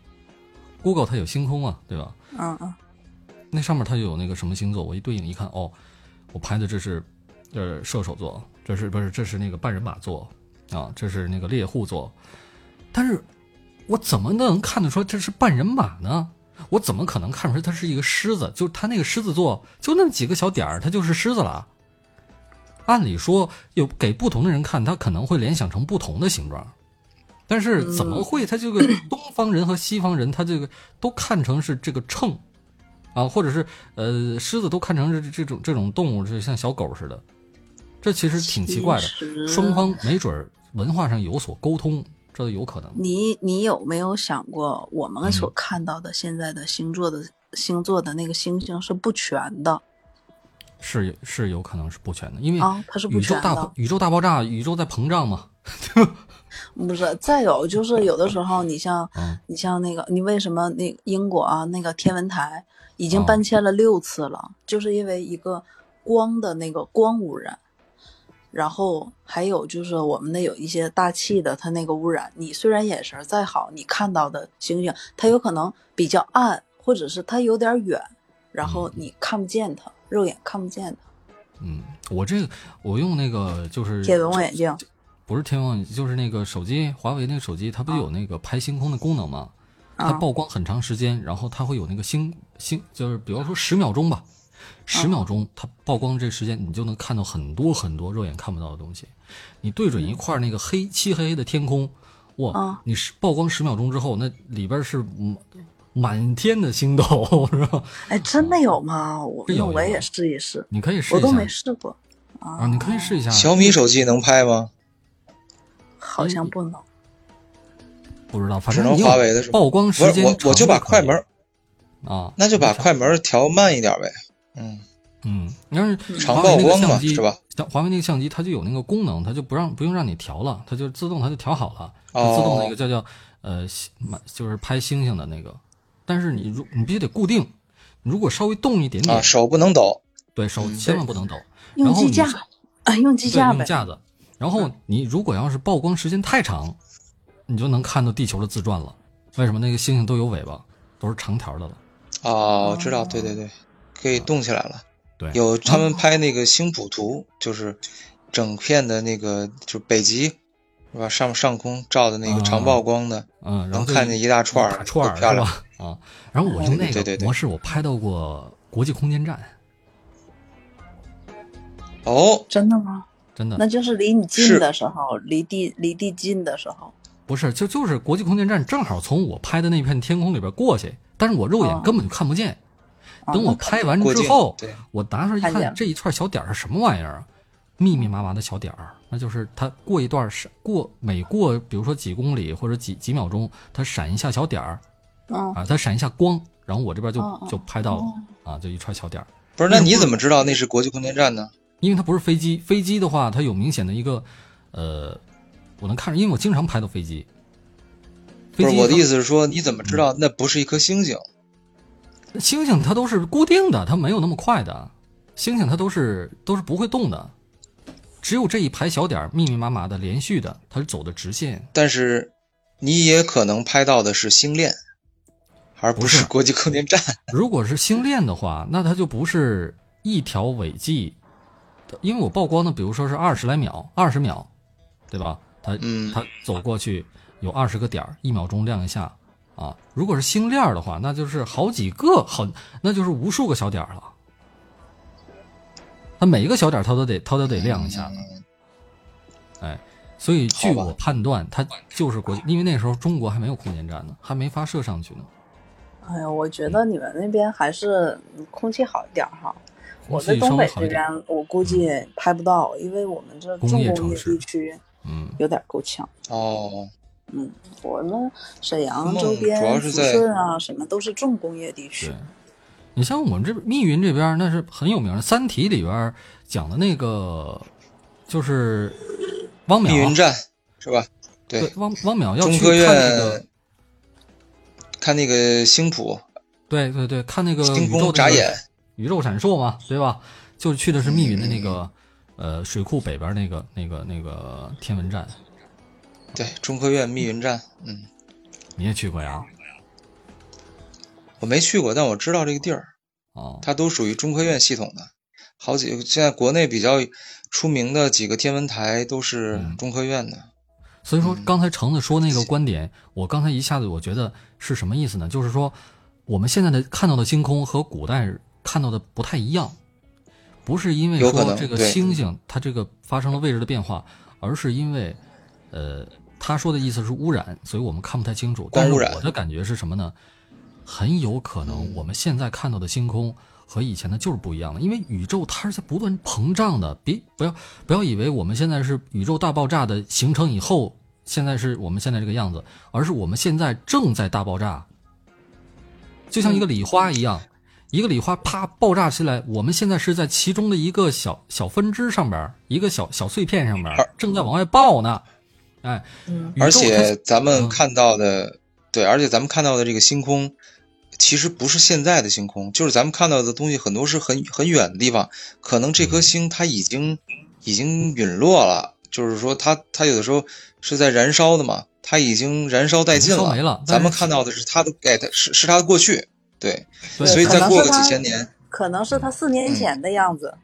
，Google 它有星空啊，对吧？嗯嗯，那上面它就有那个什么星座，我一对应一看，哦，我拍的这是呃射手座，这是不是这是那个半人马座啊？这是那个猎户座，但是。我怎么能看得出这是半人马呢？我怎么可能看出来它是一个狮子？就它那个狮子座，就那么几个小点儿，它就是狮子了。按理说，有给不同的人看，他可能会联想成不同的形状。但是怎么会？他这个东方人和西方人，他这个都看成是这个秤啊，或者是呃狮子都看成是这种这种动物，就像小狗似的。这其实挺奇怪的。双方没准文化上有所沟通。这有可能。你你有没有想过，我们所看到的现在的星座的星座的那个星星是不全的？是是有可能是不全的，因为啊，它是宇宙大宇宙大爆炸，宇宙在膨胀嘛。不是，再有就是有的时候，你像 你像那个，你为什么那英国啊那个天文台已经搬迁了六次了？就是因为一个光的那个光污染。然后还有就是我们的有一些大气的，它那个污染，你虽然眼神再好，你看到的星星它有可能比较暗，或者是它有点远，然后你看不见它，肉眼看不见的。嗯，我这个我用那个就是天文望远镜，不是天文望远镜，就是那个手机，华为那个手机，它不有那个拍星空的功能吗？它曝光很长时间，然后它会有那个星星，就是比方说十秒钟吧。十秒钟，它曝光这时间，你就能看到很多很多肉眼看不到的东西。你对准一块那个黑漆黑黑的天空，哇！你是曝光十秒钟之后，那里边是满天的星斗，是吧？哎，真的有吗？我有我也试一试。你可以试一下。我都没试过啊！你可以试一下。小米手机能拍吗？好像不能。不知道，反正只能华为的是曝光时间我我就把快门啊，那就把快门调慢一点呗。嗯嗯，你要是长曝光嘛，是吧？像华为那个相机，它就有那个功能，它就不让不用让你调了，它就自动它就调好了，自动那个叫叫呃，就是拍星星的那个。但是你如你必须得固定，如果稍微动一点点，手不能抖，对手千万不能抖。用机架啊，用机架用架子。然后你如果要是曝光时间太长，你就能看到地球的自转了。为什么那个星星都有尾巴，都是长条的了？哦，知道，对对对，可以动起来了。对，有他们拍那个星谱图，就是整片的那个，就北极，是吧？上上空照的那个长曝光的，嗯，能看见一大串儿，串儿，漂亮啊。然后我用那个模式，我拍到过国际空间站。哦，真的吗？真的，那就是离你近的时候，离地离地近的时候。不是，就就是国际空间站正好从我拍的那片天空里边过去，但是我肉眼根本就看不见。等我拍完之后，我拿出来一看，这一串小点是什么玩意儿？密密麻麻的小点儿，那就是它过一段闪过，每过比如说几公里或者几几秒钟，它闪一下小点儿，啊，它闪一下光，然后我这边就就拍到了啊，就一串小点儿。不是，那你怎么知道那是国际空间站呢？因为它不是飞机，飞机的话它有明显的一个，呃，我能看着，因为我经常拍到飞机。不是我的意思是说，你怎么知道那不是一颗星星？星星它都是固定的，它没有那么快的。星星它都是都是不会动的，只有这一排小点密密麻麻的连续的，它是走的直线。但是你也可能拍到的是星链，而不是国际空间站。如果是星链的话，那它就不是一条尾迹，因为我曝光的，比如说是二十来秒，二十秒，对吧？它嗯，它走过去有二十个点儿一秒钟亮一下。啊，如果是星链的话，那就是好几个好，那就是无数个小点儿了。它每一个小点，它都得它都得亮一下。哎，所以据我判断，它就是国际，因为那时候中国还没有空间站呢，还没发射上去呢。哎呀，我觉得你们那边还是空气好一点哈。我在东北这边，我估计拍不到，因为我们这重工业地区，嗯，有点够呛。哦。嗯，我们沈阳周边、抚顺啊，什么都是重工业地区。你像我们这密云这边，那是很有名的，《三体》里边讲的那个，就是汪淼。密云站是吧？对，汪汪淼要去看那个，看那个星谱。对对对，看那个星空眨眼，宇宙闪烁嘛，对吧？就去的是密云的那个，呃，水库北边那个那个那个天文站。对，中科院密云站，嗯，你也去过呀？我没去过，但我知道这个地儿。哦，它都属于中科院系统的，好几个现在国内比较出名的几个天文台都是中科院的。所以说，刚才橙子说那个观点，我刚才一下子我觉得是什么意思呢？就是说，我们现在的看到的星空和古代看到的不太一样，不是因为说这个星星它这个发生了位置的变化，而是因为。呃，他说的意思是污染，所以我们看不太清楚。但是我的感觉是什么呢？很有可能我们现在看到的星空和以前的就是不一样的，因为宇宙它是在不断膨胀的。别不要不要以为我们现在是宇宙大爆炸的形成以后，现在是我们现在这个样子，而是我们现在正在大爆炸，就像一个礼花一样，一个礼花啪爆炸起来，我们现在是在其中的一个小小分支上边，一个小小碎片上边，正在往外爆呢。哎，而且咱们看到的，对，而且咱们看到的这个星空，其实不是现在的星空，就是咱们看到的东西很多是很很远的地方，可能这颗星它已经已经陨落了，就是说它它有的时候是在燃烧的嘛，它已经燃烧殆尽了，没了。咱们看到的是它的，哎，它是是它的过去，对，所以再过个几千年，可能是它四年前的样子。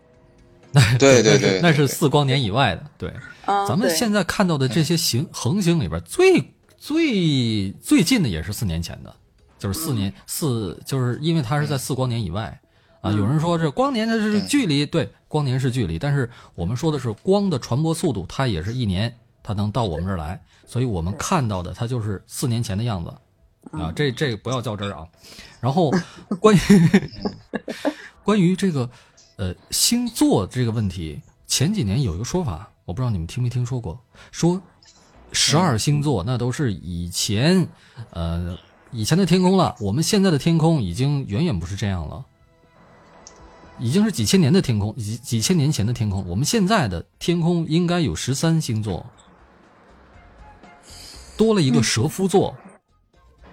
对对对，那是四光年以外的，对。咱们现在看到的这些行恒星里边，最最最近的也是四年前的，就是四年四，就是因为它是在四光年以外啊。有人说这光年它是距离，对，光年是距离，但是我们说的是光的传播速度，它也是一年，它能到我们这儿来，所以我们看到的它就是四年前的样子啊，这这个不要较真儿啊。然后关于 关于这个呃星座这个问题，前几年有一个说法，我不知道你们听没听说过，说十二星座那都是以前呃以前的天空了，我们现在的天空已经远远不是这样了。已经是几千年的天空，几几千年前的天空。我们现在的天空应该有十三星座，多了一个蛇夫座。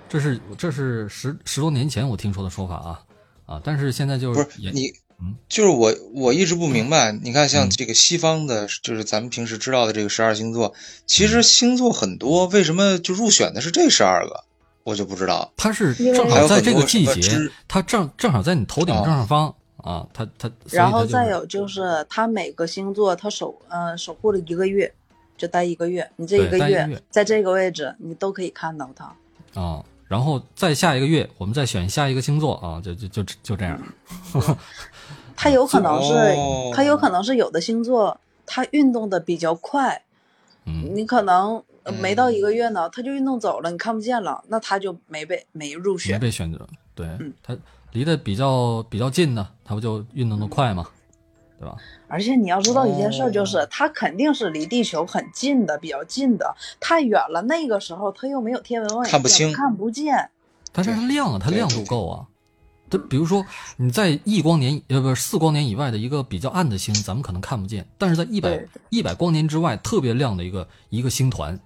这是这是十十多年前我听说的说法啊啊！但是现在就是不是你，就是我我一直不明白。你看，像这个西方的，就是咱们平时知道的这个十二星座，其实星座很多，为什么就入选的是这十二个？我就不知道。它是正好在这个季节，它正正好在你头顶正上方。啊，它它，然后再有就是它每个星座它守呃守护了一个月，就待一个月，你这一个月在这个位置你都可以看到它啊，然后再下一个月我们再选下一个星座啊，就就就就这样。它有可能是它有可能是有的星座它运动的比较快，嗯，你可能没到一个月呢他就运动走了，你看不见了，那他就没被没入选，没被选择，对，嗯，他。离得比较比较近呢，它不就运动的快吗？对吧？而且你要知道一件事，就是它肯定是离地球很近的，比较近的。太远了，那个时候它又没有天文望远镜，看不清，看不见。但是它亮啊，它亮度够啊。它比如说你在一光年呃不是四光年以外的一个比较暗的星，咱们可能看不见，但是在一百一百光年之外特别亮的一个一个星团。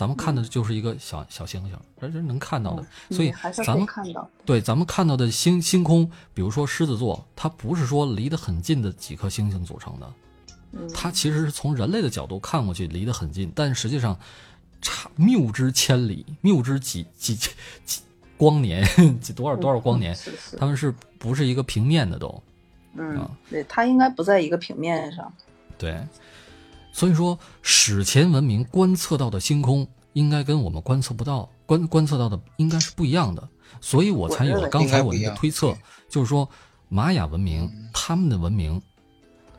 咱们看的就是一个小小星星，这是能看到的，所以咱们看到对咱们看到的星星空，比如说狮子座，它不是说离得很近的几颗星星组成的，它其实是从人类的角度看过去离得很近，但实际上差谬之千里，谬之几几几光年，几多少多少光年，他们是不是一个平面的都？嗯，对，它应该不在一个平面上。对。所以说，史前文明观测到的星空应该跟我们观测不到、观观测到的应该是不一样的，所以我才有了刚才我那个推测，就是说，玛雅文明他们的文明，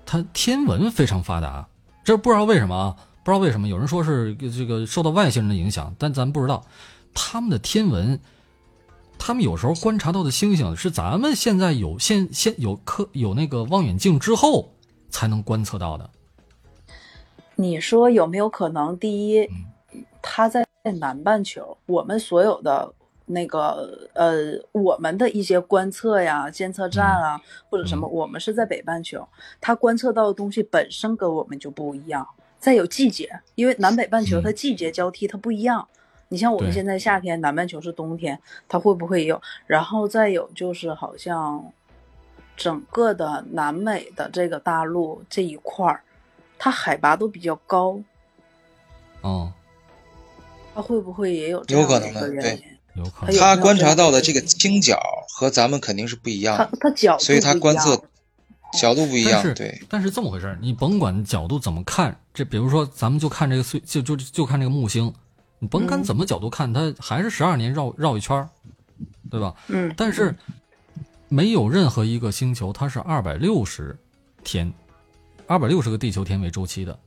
它天文非常发达，这不知道为什么啊？不知道为什么，有人说是这个受到外星人的影响，但咱不知道，他们的天文，他们有时候观察到的星星是咱们现在有现现有科有那个望远镜之后才能观测到的。你说有没有可能？第一，他在南半球，我们所有的那个呃，我们的一些观测呀、监测站啊，或者什么，我们是在北半球，他观测到的东西本身跟我们就不一样。再有季节，因为南北半球它季节交替，它不一样。你像我们现在夏天，南半球是冬天，它会不会有？然后再有就是，好像整个的南美的这个大陆这一块儿。它海拔都比较高，哦，它会不会也有有可能的？对，有可能。他观察到的这个倾角和咱们肯定是不一样，它它角，所以它观测角度不一样。对，但是这么回事你甭管角度怎么看，这比如说咱们就看这个岁，就就就看这个木星，你甭管怎么角度看，它还是十二年绕绕一圈对吧？嗯。但是没有任何一个星球它是二百六十天。二百六十个地球天为周期的，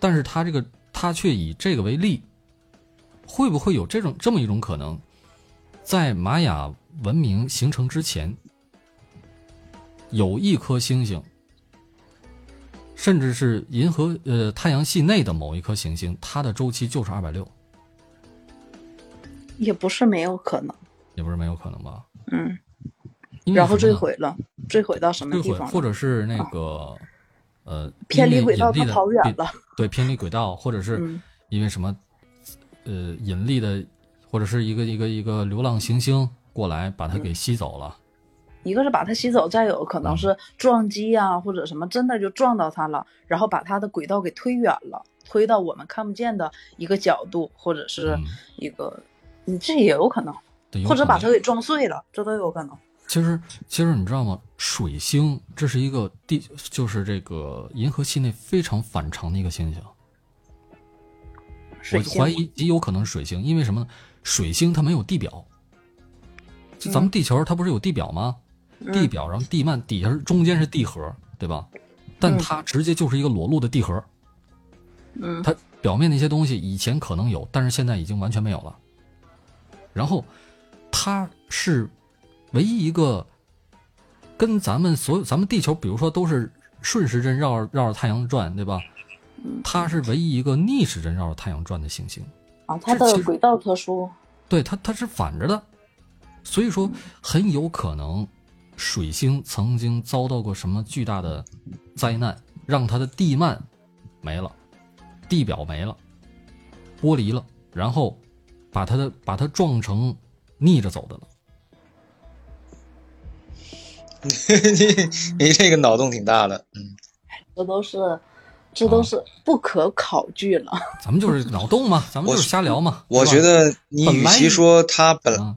但是它这个它却以这个为例，会不会有这种这么一种可能，在玛雅文明形成之前，有一颗星星，甚至是银河呃太阳系内的某一颗行星，它的周期就是二百六，也不是没有可能，也不是没有可能吧？嗯，然后坠毁了，坠毁到什么地方？或者是那个。呃，偏离轨道它跑远了，对，偏离轨道，或者是因为什么，呃，引力的，或者是一个一个一个流浪行星过来把它给吸走了。一个是把它吸走，再有可能是撞击啊，或者什么，真的就撞到它了，然后把它的轨道给推远了，推到我们看不见的一个角度，或者是一个，你这也有可能，或者把它给撞碎了，这都有可能。其实，其实你知道吗？水星这是一个地，就是这个银河系内非常反常的一个星星。我怀疑极有可能是水星，因为什么呢？水星它没有地表，就咱们地球它不是有地表吗？地表，然后地幔底下是中间是地核，对吧？但它直接就是一个裸露的地核。嗯，它表面那些东西以前可能有，但是现在已经完全没有了。然后。它是唯一一个跟咱们所有咱们地球，比如说都是顺时针绕绕着太阳转，对吧？它是唯一一个逆时针绕着太阳转的行星。啊，它的轨道特殊。对它，它是反着的，所以说很有可能水星曾经遭到过什么巨大的灾难，让它的地幔没了，地表没了，剥离了，然后把它的把它撞成逆着走的了。你你这个脑洞挺大的，嗯，这都是。这都是不可考据了。咱们就是脑洞嘛，咱们就是瞎聊嘛。我觉得你与其说他本，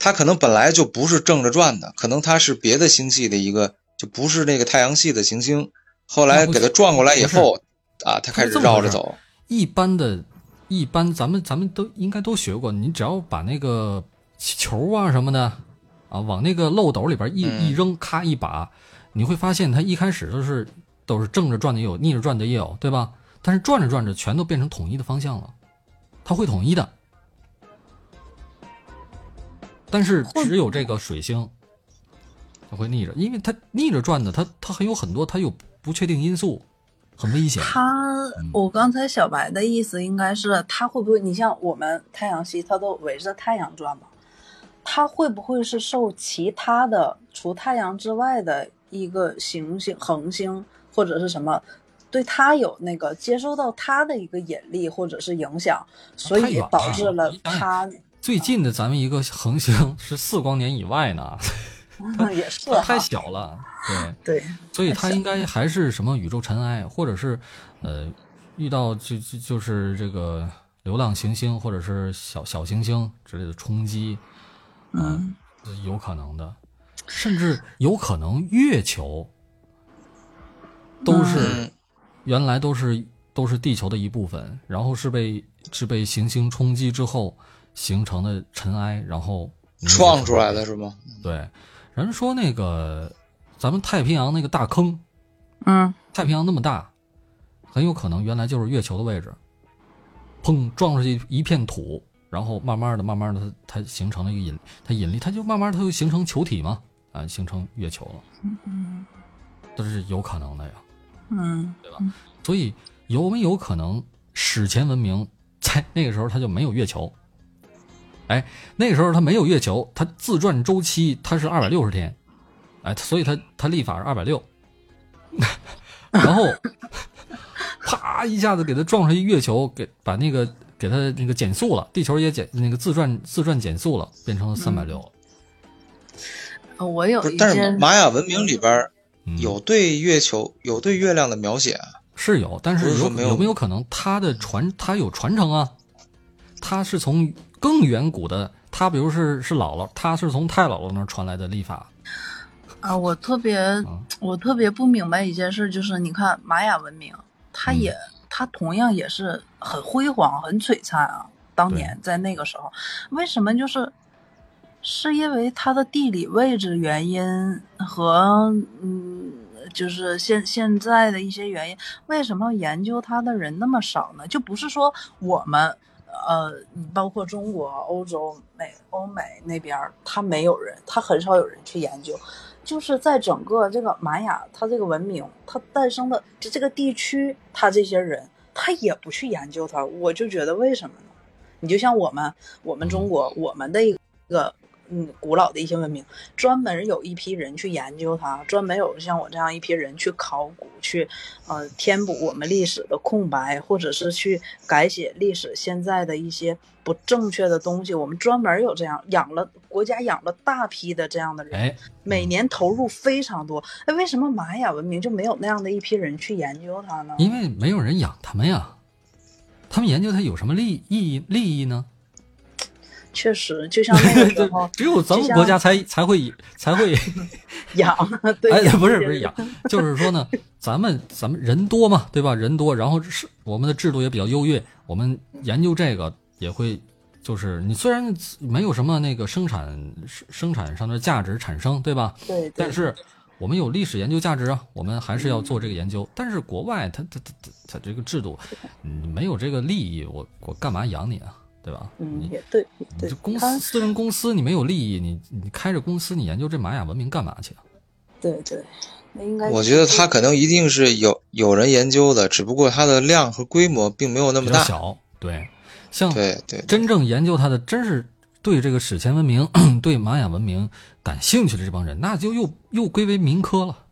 他可能本来就不是正着转的，可能他是别的星系的一个，就不是那个太阳系的行星。后来给他转过来以后，啊，他开始绕着走。一般的，一般咱们咱们都应该都学过，你只要把那个球啊什么的，啊，往那个漏斗里边一一扔，咔一把，你会发现它一开始都是。都是正着转的也有，逆着转的也有，对吧？但是转着转着，全都变成统一的方向了，它会统一的。但是只有这个水星，它会逆着，因为它逆着转的，它它还有很多，它有不确定因素，很危险。它，我刚才小白的意思应该是，它会不会？你像我们太阳系，它都围着太阳转嘛？它会不会是受其他的除太阳之外的一个行星、恒星？或者是什么，对它有那个接收到它的一个引力或者是影响，所以导致了他最近的咱们一个恒星是四光年以外呢，也是太小了，对对，所以它应该还是什么宇宙尘埃，或者是呃遇到就就就是这个流浪行星或者是小小行星之类的冲击，嗯，有可能的，甚至有可能月球。都是原来都是都是地球的一部分，然后是被是被行星冲击之后形成的尘埃，然后撞出来的。是吗？对，人说那个咱们太平洋那个大坑，嗯，太平洋那么大，很有可能原来就是月球的位置，砰撞出去一片土，然后慢慢的慢慢的它它形成了一个引它引力，它就慢慢它就形成球体嘛，啊，形成月球了，嗯，都是有可能的呀。嗯，对吧？所以有没有可能史前文明在那个时候它就没有月球？哎，那个时候它没有月球，它自转周期它是二百六十天，哎，所以它它立法是二百六，然后 啪一下子给它撞上一月球，给把那个给它那个减速了，地球也减那个自转自转减速了，变成了三百六。我有一但是玛雅文明里边。有对月球有对月亮的描写啊，是有，但是有有没有可能它的传它有传承啊？它是从更远古的，它比如是是姥姥，它是从太姥姥那儿传来的历法啊。我特别我特别不明白一件事，就是你看玛雅文明，它也它同样也是很辉煌很璀璨啊。当年在那个时候，为什么就是？是因为它的地理位置原因和嗯，就是现现在的一些原因，为什么研究它的人那么少呢？就不是说我们，呃，包括中国、欧洲、美、欧美那边，它没有人，它很少有人去研究，就是在整个这个玛雅，它这个文明，它诞生的这这个地区，它这些人，他也不去研究它，我就觉得为什么呢？你就像我们，我们中国，我们的一个。嗯，古老的一些文明，专门有一批人去研究它，专门有像我这样一批人去考古，去呃填补我们历史的空白，或者是去改写历史现在的一些不正确的东西。我们专门有这样养了国家养了大批的这样的人，每年投入非常多。哎，为什么玛雅文明就没有那样的一批人去研究它呢？因为没有人养他们呀，他们研究它有什么利意义利益呢？确实，就像那个时 候，只有咱们国家才才会才会 养，对，哎，不是不是养，就是说呢，咱们咱们人多嘛，对吧？人多，然后是我们的制度也比较优越，我们研究这个也会，就是你虽然没有什么那个生产生生产上的价值产生，对吧？对，但是我们有历史研究价值啊，我们还是要做这个研究。但是国外他他他他他这个制度，嗯，没有这个利益，我我干嘛养你啊？对吧？嗯，也对，对。公司私人公司，你没有利益，你你开着公司，你研究这玛雅文明干嘛去啊？对对，那应该。我觉得他可能一定是有有人研究的，只不过它的量和规模并没有那么大。小，对，像对对，真正研究它的，真是对这个史前文明、对玛雅文明感兴趣的这帮人，那就又又归为民科了。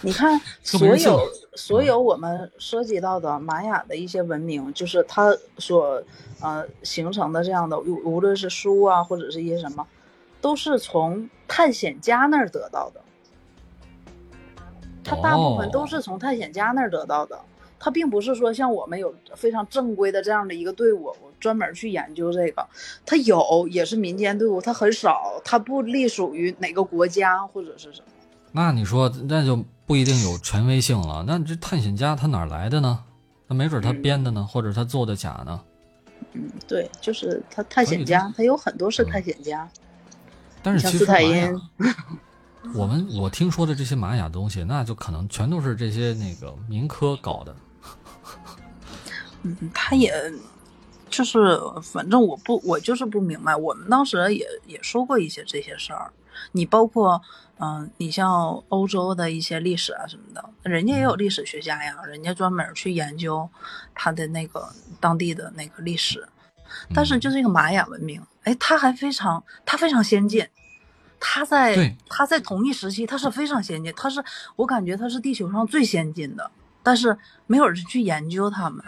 你看，所有所有我们涉及到的玛雅的一些文明，就是它所呃形成的这样的，无无论是书啊，或者是一些什么，都是从探险家那儿得到的。它大部分都是从探险家那儿得到的，它并不是说像我们有非常正规的这样的一个队伍，专门去研究这个。它有，也是民间队伍，它很少，它不隶属于哪个国家或者是什么。那你说，那就不一定有权威性了。那这探险家他哪来的呢？那没准他编的呢，或者他做的假呢？嗯，对，就是他探险家，他有很多是探险家。但是其实玛雅，我们我听说的这些玛雅东西，那就可能全都是这些那个民科搞的。嗯，他也就是，反正我不，我就是不明白。我们当时也也说过一些这些事儿，你包括。嗯，你像欧洲的一些历史啊什么的，人家也有历史学家呀，人家专门去研究他的那个当地的那个历史。但是就是这个玛雅文明，哎，它还非常，它非常先进。它在它在同一时期，它是非常先进。它是我感觉它是地球上最先进的，但是没有人去研究他们。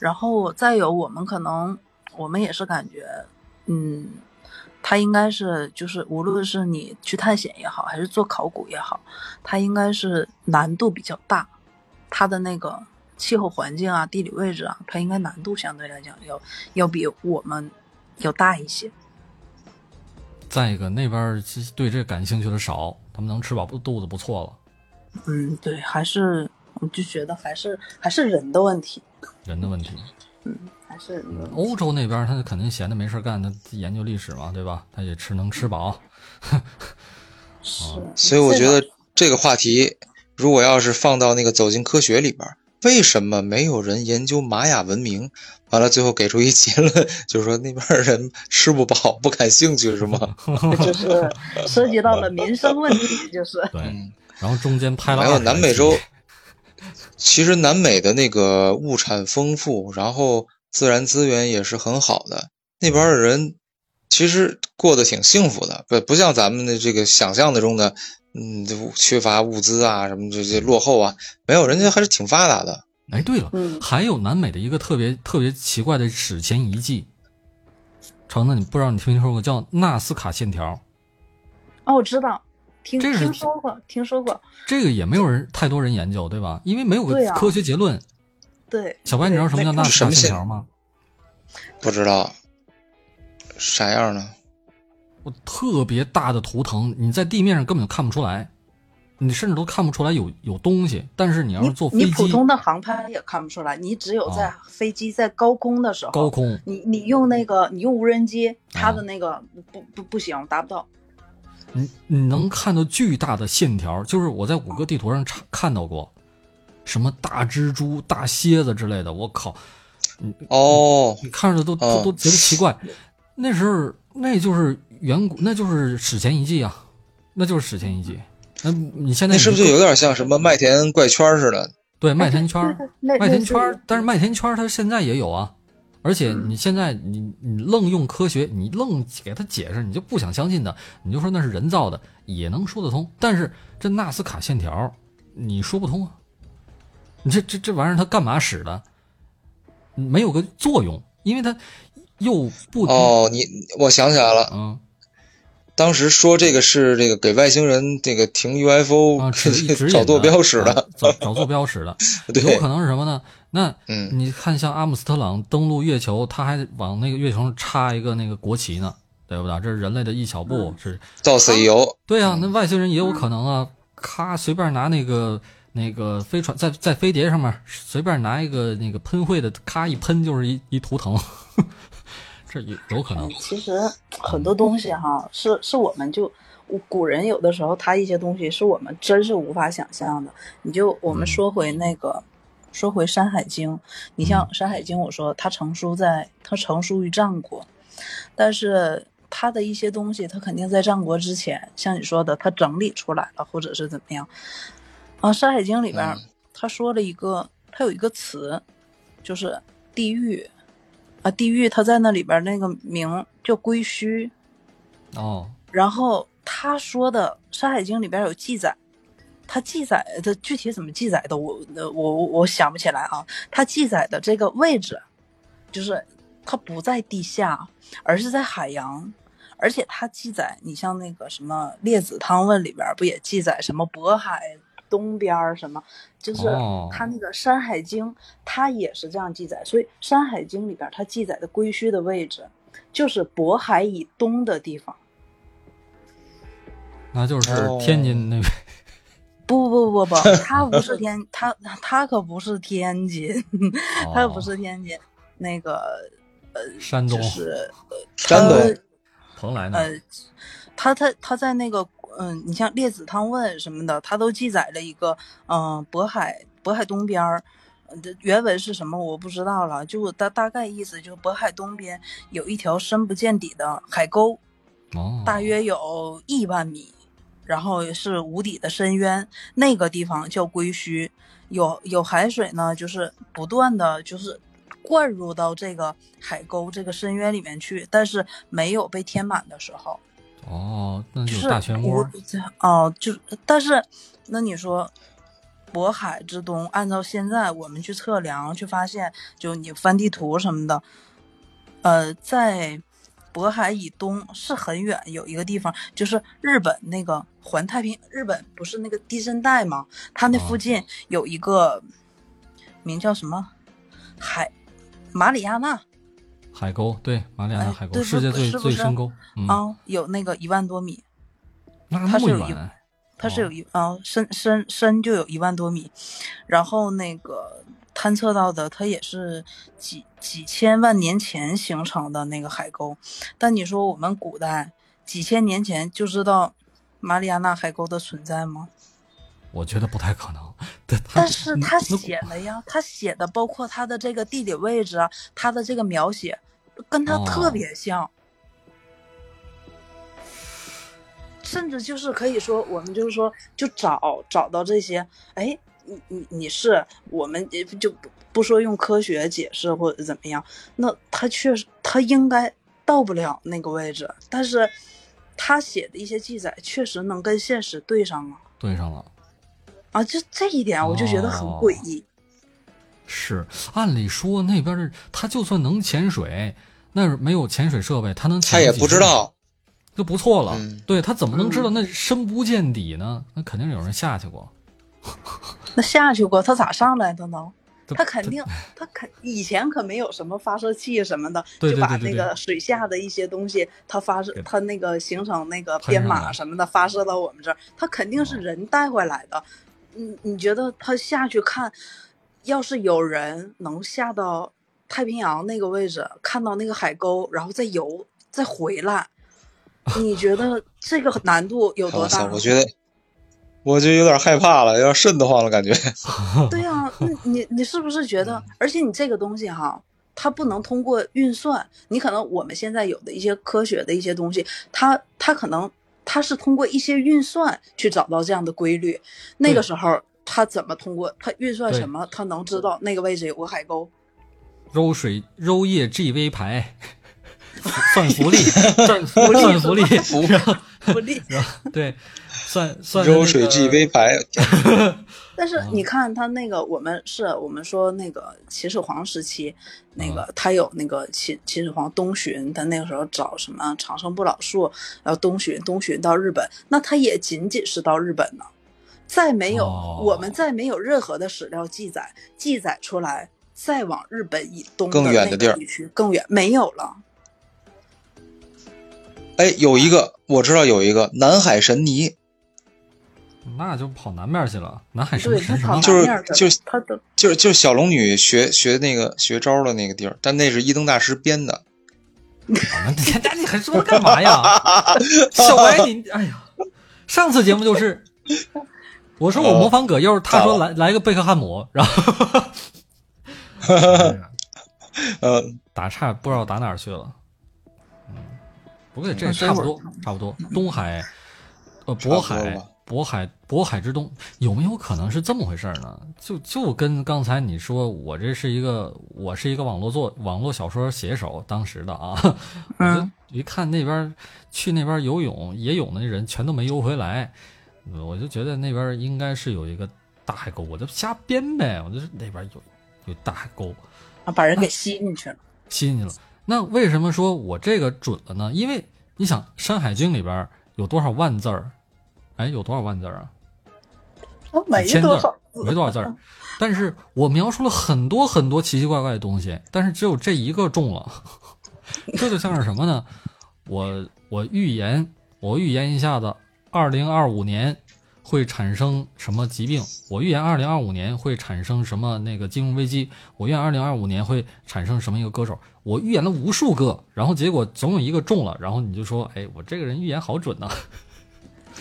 然后再有，我们可能我们也是感觉，嗯。它应该是，就是无论是你去探险也好，还是做考古也好，它应该是难度比较大。它的那个气候环境啊、地理位置啊，它应该难度相对来讲要要比我们要大一些。再一个，那边对这感兴趣的少，他们能吃饱肚子不错了。嗯，对，还是我就觉得还是还是人的问题。人的问题。嗯。是欧洲那边，他肯定闲的没事干，他研究历史嘛，对吧？他也吃能吃饱。是，所以我觉得这个话题，如果要是放到那个走进科学里边，为什么没有人研究玛雅文明？完了，最后给出一结论，就是说那边人吃不饱，不感兴趣，是吗？就是涉及到了民生问题，就是对。然后中间拍了还有南美洲，其实南美的那个物产丰富，然后。自然资源也是很好的，那边的人其实过得挺幸福的，不不像咱们的这个想象的中的，嗯，就缺乏物资啊，什么这些落后啊，没有，人家还是挺发达的。哎，对了，还有南美的一个特别特别奇怪的史前遗迹，橙子，你不知道你听没听说过叫纳斯卡线条？哦，我知道，听听说过，听说过。这个也没有人太多人研究，对吧？因为没有个科学结论。对，小白，你知道什么叫纳斯卡线条吗？不知道，啥样呢？我特别大的图腾，你在地面上根本就看不出来，你甚至都看不出来有有东西。但是你要是坐飞机，你普通的航拍也看不出来，你只有在飞机在高空的时候，高空，你你用那个你用无人机，它的那个不不不行，达不到。你你能看到巨大的线条，就是我在谷歌地图上查看到过。什么大蜘蛛、大蝎子之类的，我靠！哦，你看着都都都觉得奇怪。那时候那就是远古，那就是史前遗迹啊，那就是史前遗迹。那你现在是不是有点像什么麦田怪圈似的？对，麦田圈，麦田圈。但是麦田圈它现在也有啊，而且你现在你你愣用科学，你愣给他解释，你就不想相信的，你就说那是人造的，也能说得通。但是这纳斯卡线条，你说不通啊。你这这这玩意儿它干嘛使的？没有个作用，因为它又不哦。你我想起来了，嗯，当时说这个是这个给外星人这个停 UFO 找坐标使的，找找坐标使的，有可能是什么呢？那嗯，你看像阿姆斯特朗登陆月球，他还往那个月球上插一个那个国旗呢，对不对？这是人类的一小步，是造 CEO。对啊，那外星人也有可能啊，咔随便拿那个。那个飞船在在飞碟上面随便拿一个那个喷绘的，咔一喷就是一一图腾，这有有可能。其实很多东西哈，是是我们就古人有的时候他一些东西是我们真是无法想象的。你就我们说回那个说回《山海经》，你像《山海经》，我说它成书在它成书于战国，但是他的一些东西，他肯定在战国之前，像你说的，他整理出来了，或者是怎么样。啊，《山海经》里边他说了一个，他有一个词，就是地狱啊，地狱，他在那里边那个名叫归墟。哦。然后他说的《山海经》里边有记载。他记载的具体怎么记载的，我我我想不起来啊。他记载的这个位置，就是它不在地下，而是在海洋。而且他记载，你像那个什么《列子汤问》里边不也记载什么渤海东边儿什么？就是他那个《山海经》，它也是这样记载。所以《山海经》里边它记载的归墟的位置，就是渤海以东的地方。那就是天津那边。不不不不，他 不是天，他他可不是天津，他可不是天津，那个呃，山东是山东蓬莱呢？呃，他他他在那个嗯，你像《列子汤问》什么的，它都记载了一个嗯，渤海渤海东边儿，原文是什么我不知道了，就大大概意思就是渤海东边有一条深不见底的海沟，哦，大约有亿万米。然后是无底的深渊，那个地方叫归墟，有有海水呢，就是不断的就是灌入到这个海沟这个深渊里面去，但是没有被填满的时候。哦，那就是大漩涡。哦，就但是那你说，渤海之东，按照现在我们去测量去发现，就你翻地图什么的，呃，在。渤海以东是很远，有一个地方就是日本那个环太平，日本不是那个地震带吗？它那附近有一个名叫什么海马里亚纳海沟，对马里亚纳海沟，世界最最深沟啊，有那个一万多米，它是有一，它是有一啊深深深就有一万多米，然后那个。探测到的，它也是几几千万年前形成的那个海沟，但你说我们古代几千年前就知道马里亚纳海沟的存在吗？我觉得不太可能。但是他写的呀，他写的包括他的这个地理位置啊，他的这个描写跟他特别像，甚至就是可以说，我们就是说，就找找到这些，哎。你你你是我们就不不说用科学解释或者怎么样，那他确实他应该到不了那个位置，但是他写的一些记载确实能跟现实对上啊，对上了啊，就这一点我就觉得很诡异。是，按理说那边的他就算能潜水，那没有潜水设备，他能他也不知道就不错了。对他怎么能知道那深不见底呢？那肯定有人下去过。那下去过，他咋上来的呢？他肯定，他肯以前可没有什么发射器什么的，就把那个水下的一些东西，他发射，他那个形成那个编码什么的发射到我们这儿，他肯定是人带回来的。你你觉得他下去看，要是有人能下到太平洋那个位置，看到那个海沟，然后再游再回来，你觉得这个难度有多大？我觉得。我就有点害怕了，有点瘆得慌了，感觉。对呀，你你是不是觉得？而且你这个东西哈，它不能通过运算。你可能我们现在有的一些科学的一些东西，它它可能它是通过一些运算去找到这样的规律。那个时候他怎么通过？他运算什么？他能知道那个位置有个海沟？揉水揉液 GV 排，算福利，算福利，算福利，福利，对。算算柔水 G V 牌，但是你看他那个，我们是我们说那个秦始皇时期，那个他有那个秦秦始皇东巡，他那个时候找什么长生不老术，然后东巡东巡到日本，那他也仅仅是到日本呢，再没有我们再没有任何的史料记载记载出来，再往日本以东更远的地儿区更远没有了。哎，有一个我知道有一个南海神尼。那就跑南面去了，南海什么？就是就是他的就是就是小龙女学学那个学招的那个地儿，但那是一灯大师编的。你你还说干嘛呀？小白，你哎呀，上次节目就是我说我模仿葛优，他说来来个贝克汉姆，然后，呃，打岔不知道打哪去了。嗯，不过这差不多，差不多。东海，呃，渤海，渤海，渤海之东，有没有可能是这么回事呢？就就跟刚才你说，我这是一个，我是一个网络作网络小说写手，当时的啊，嗯，一看那边去那边游泳野泳的人全都没游回来。我就觉得那边应该是有一个大海沟，我就瞎编呗。我就是那边有有大海沟，啊，把人给吸进去了，吸进去了。那为什么说我这个准了呢？因为你想，《山海经》里边有多少万字儿？哎，有多少万字儿啊？没多少，没多少字儿。但是我描述了很多很多奇奇怪怪的东西，但是只有这一个中了。这就像是什么呢？我我预言，我预言一下子。二零二五年会产生什么疾病？我预言二零二五年会产生什么那个金融危机？我预言二零二五年会产生什么一个歌手？我预言了无数个，然后结果总有一个中了，然后你就说：“哎，我这个人预言好准呐！”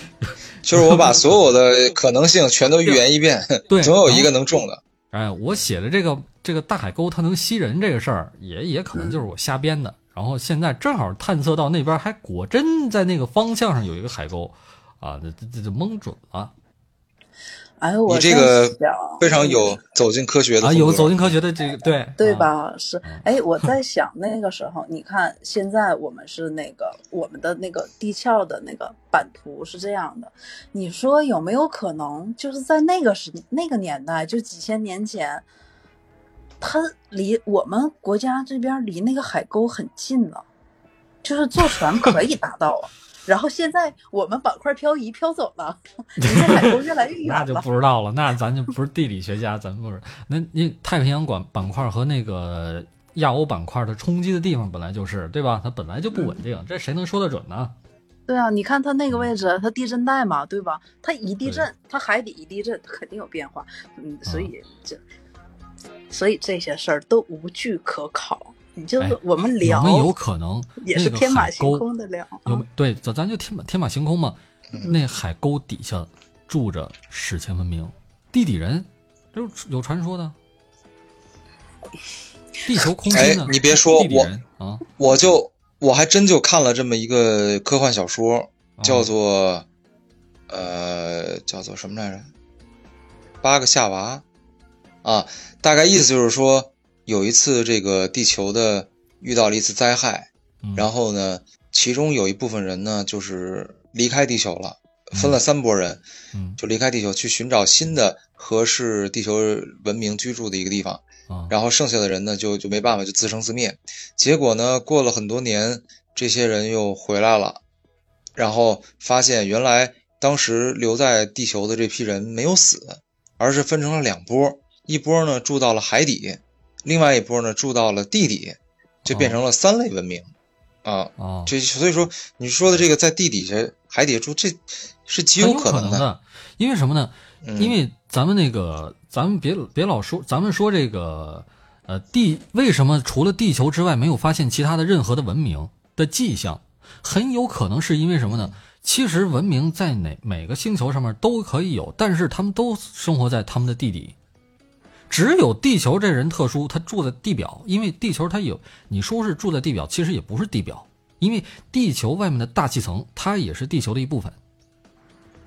就是我把所有的可能性全都预言一遍，对，总有一个能中的。哎，我写的这个这个大海沟它能吸人这个事儿，也也可能就是我瞎编的。然后现在正好探测到那边还果真在那个方向上有一个海沟。啊，这这这就蒙准了。哎，我你这个非常有走进科学的啊，有走进科学的这个对 对吧？是哎，我在想那个时候，你看现在我们是那个我们的那个地壳的那个版图是这样的，你说有没有可能就是在那个时那个年代，就几千年前，它离我们国家这边离那个海沟很近了，就是坐船可以达到啊。然后现在我们板块漂移漂走了，离海沟越来越 远了。那就不知道了，那咱就不是地理学家，咱不是。那那太平洋管板块和那个亚欧板块的冲击的地方本来就是，对吧？它本来就不稳定，这谁能说得准呢？对啊，你看它那个位置，它地震带嘛，对吧？它一地震，它海底一地震，它肯定有变化。嗯，所以这，所以这些事儿都无据可考。你就是我们聊，有没有可能也是天马行空的聊？有对，咱咱就天马天马行空嘛。那海沟底下住着史前文明，地底人，有有传说的。地球空间哎，你别说我啊，我就我还真就看了这么一个科幻小说，叫做呃，叫做什么来着？八个夏娃啊，大概意思就是说。有一次，这个地球的遇到了一次灾害，然后呢，其中有一部分人呢，就是离开地球了，分了三拨人，就离开地球去寻找新的合适地球文明居住的一个地方，然后剩下的人呢，就就没办法，就自生自灭。结果呢，过了很多年，这些人又回来了，然后发现原来当时留在地球的这批人没有死，而是分成了两波，一波呢住到了海底。另外一波呢，住到了地底，就变成了三类文明，啊，这所以说你说的这个在地底下、海底下住，这是极有可能的。因为什么呢？因为咱们那个，咱们别别老说，咱们说这个，呃，地为什么除了地球之外没有发现其他的任何的文明的迹象？很有可能是因为什么呢？其实文明在哪每个星球上面都可以有，但是他们都生活在他们的地底。只有地球这人特殊，他住在地表，因为地球它有，你说是住在地表，其实也不是地表，因为地球外面的大气层，它也是地球的一部分，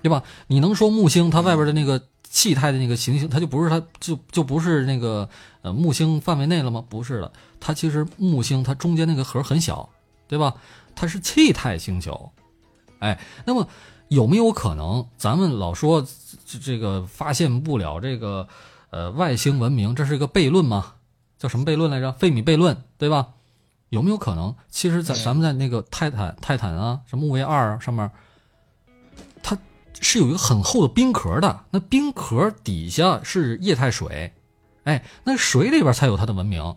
对吧？你能说木星它外边的那个气态的那个行星，它就不是它就就不是那个呃木星范围内了吗？不是的，它其实木星它中间那个核很小，对吧？它是气态星球，哎，那么有没有可能，咱们老说这这个发现不了这个？呃，外星文明，这是一个悖论吗？叫什么悖论来着？费米悖论，对吧？有没有可能？其实，在咱们在那个泰坦、泰坦啊，什么木卫二上面，它是有一个很厚的冰壳的。那冰壳底下是液态水，哎，那水里边才有它的文明。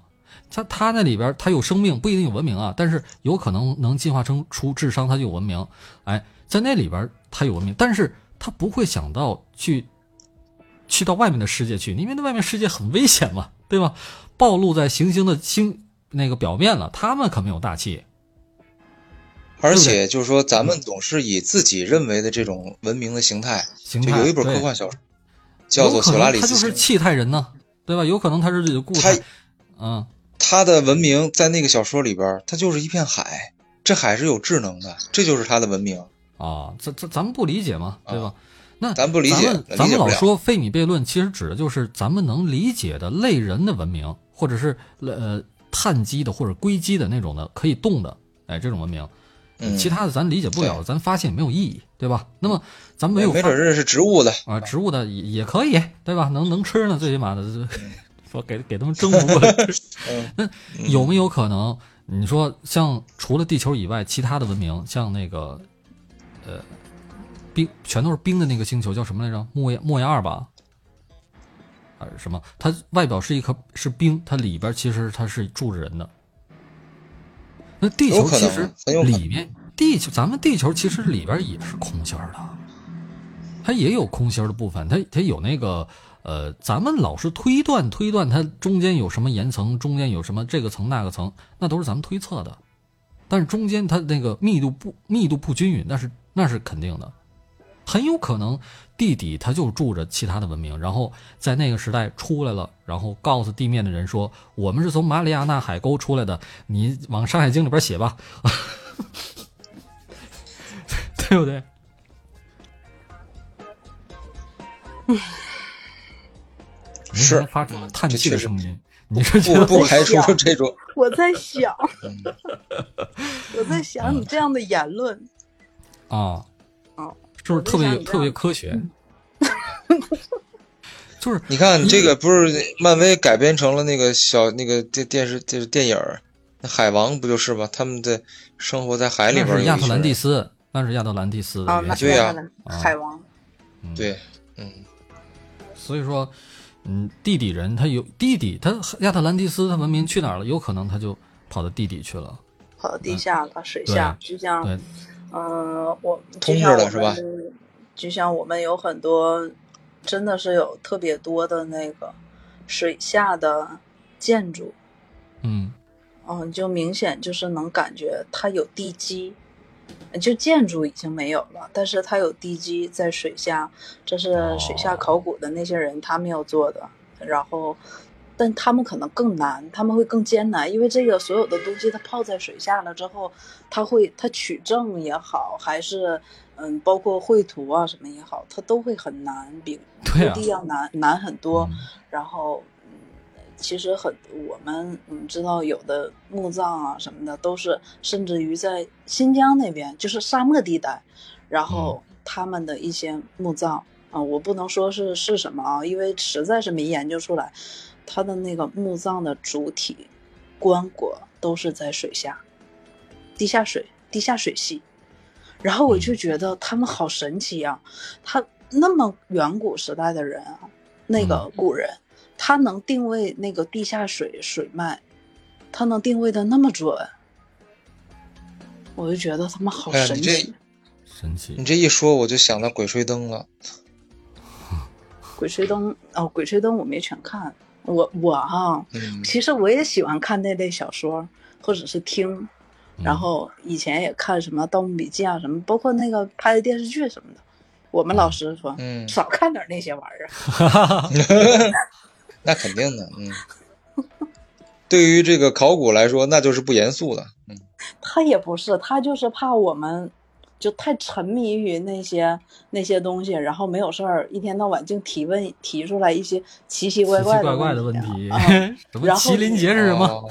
它它那里边它有生命，不一定有文明啊，但是有可能能进化成出智商，它就有文明。哎，在那里边它有文明，但是它不会想到去。去到外面的世界去，因为那外面世界很危险嘛，对吧？暴露在行星的星那个表面了，他们可没有大气。而且就是说，咱们总是以自己认为的这种文明的形态，形态有一本科幻小说叫做《索拉里斯》，他就是气态人呢，对吧？有可能他是固态，嗯，他的文明在那个小说里边，他就是一片海，这海是有智能的，这就是他的文明啊。这这咱们不理解嘛，对吧？那咱不理解，咱们老说费米悖论，其实指的就是咱们能理解的类人的文明，或者是呃碳基的或者硅基的那种的可以动的，哎，这种文明。其他的咱理解不了，咱发现也没有意义，对吧？那么咱没有没准认识植物的啊，植物的也也可以，对吧？能能吃呢，最起码的说给给他们征服过来。那有没有可能？你说像除了地球以外，其他的文明，像那个呃冰全都是冰的那个星球叫什么来着？莫亚莫亚二吧？还是什么？它外表是一颗是冰，它里边其实它是住着人的。那地球其实里面，地球咱们地球其实里边也是空心的，它也有空心的部分，它它有那个呃，咱们老是推断推断它中间有什么岩层，中间有什么这个层那个层，那都是咱们推测的，但是中间它那个密度不密度不均匀，那是那是肯定的。很有可能地底它就住着其他的文明，然后在那个时代出来了，然后告诉地面的人说：“我们是从马里亚纳海沟出来的，你往《山海经》里边写吧，对不对？” 是发出叹气的声音，你说不不排除这种。我在想，我在想你这样的言论啊。是不是特别特别科学？就是你看这个不是漫威改编成了那个小那个电电视就是电影那海王不就是吗？他们在生活在海里边。那是亚特兰蒂斯，那是亚特兰蒂斯的原对呀，海王。对，嗯。所以说，嗯，地底人他有地底，他亚特兰蒂斯他文明去哪儿了？有可能他就跑到地底去了，跑到地下了，水下，就像。嗯，我通着了是吧？就像我们有很多，真的是有特别多的那个水下的建筑，嗯，嗯，就明显就是能感觉它有地基，就建筑已经没有了，但是它有地基在水下，这是水下考古的那些人他们要做的，然后。但他们可能更难，他们会更艰难，因为这个所有的东西它泡在水下了之后，它会它取证也好，还是嗯，包括绘图啊什么也好，它都会很难，比 陆地要难难很多。然后嗯，其实很我们嗯知道有的墓葬啊什么的，都是甚至于在新疆那边就是沙漠地带，然后他们的一些墓葬啊，我不能说是是什么啊，因为实在是没研究出来。它的那个墓葬的主体棺椁都是在水下，地下水、地下水系。然后我就觉得他们好神奇啊！他那么远古时代的人啊，那个古人，他能定位那个地下水水脉，他能定位的那么准，我就觉得他们好神奇。神奇！你这一说，我就想到《鬼吹灯》了。《鬼吹灯》哦，《鬼吹灯》我没全看。我我哈，其实我也喜欢看那类小说，或者是听，然后以前也看什么《盗墓笔记》啊，什么，包括那个拍的电视剧什么的。我们老师说，嗯，少看点那些玩意儿。那肯定的，嗯。对于这个考古来说，那就是不严肃的，嗯。他也不是，他就是怕我们。就太沉迷于那些那些东西，然后没有事儿，一天到晚净提问提出来一些奇奇怪怪的问题。什么麒麟节是什么？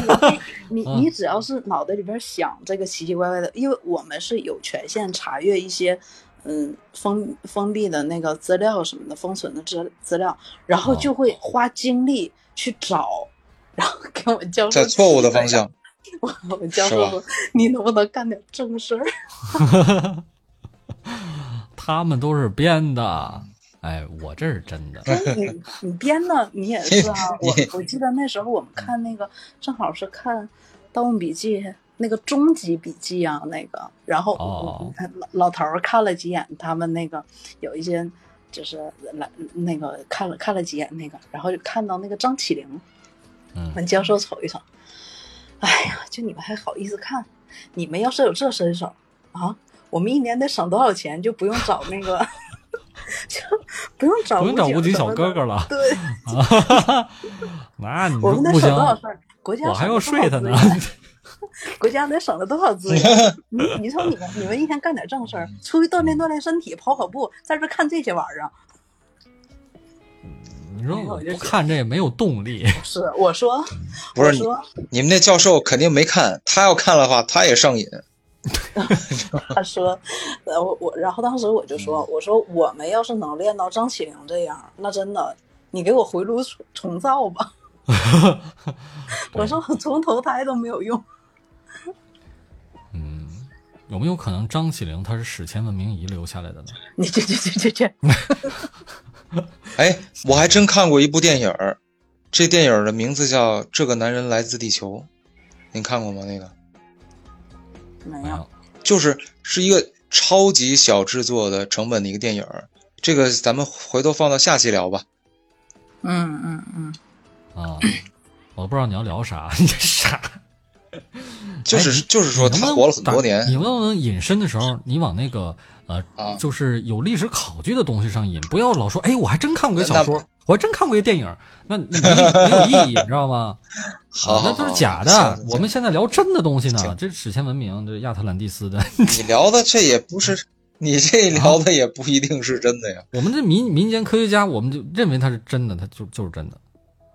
你你只要是脑袋里边想这个奇奇怪怪的，因为我们是有权限查阅一些嗯封封闭的那个资料什么的封存的资资料，然后就会花精力去找，然后给我们教授在错误的方向。我我教授说：“你能不能干点正事儿？” 他们都是编的，哎，我这是真的。你你编的，你也是啊。我我记得那时候我们看那个，正好是看《盗墓笔记》那个终极笔记啊，那个，然后老老头儿看了几眼，他们那个有一些就是来那个看了看了几眼那个，然后就看到那个张起灵，嗯，教授瞅一瞅。哎呀，就你们还好意思看？你们要是有这身手啊，我们一年得省多少钱，就不用找那个，就不用找不用找武警小哥哥了。对，那你我们得省多少事儿？国家我还要睡他呢。国家得省了多少资源？你你说你们你们一天干点正事儿，出去锻炼锻炼身体，跑跑步，在这看这些玩意儿。你说我不看这也没有动力。是我说，不是你你们那教授肯定没看，他要看的话，他也上瘾。他说，呃，我我，然后当时我就说，我说我们要是能练到张起灵这样，那真的，你给我回炉重造吧。我说我重投胎都没有用。嗯，有没有可能张起灵他是史前文明遗留下来的呢？你去去去去去！哎，我还真看过一部电影儿，这电影的名字叫《这个男人来自地球》，您看过吗？那个没有，就是是一个超级小制作的成本的一个电影儿，这个咱们回头放到下期聊吧。嗯嗯嗯。啊，我都不知道你要聊啥，你这傻。就是就是说他活了很多年，你问问隐身的时候，你往那个呃，就是有历史考据的东西上瘾，不要老说，哎，我还真看过个小说，我还真看过一个电影，那没没有意义，你知道吗？好，那都是假的。我们现在聊真的东西呢，这史前文明，这亚特兰蒂斯的。你 聊的这也不是，你这聊的也不一定是真的呀。我们这民民间科学家，我们就认为它是真的，它就就是真的。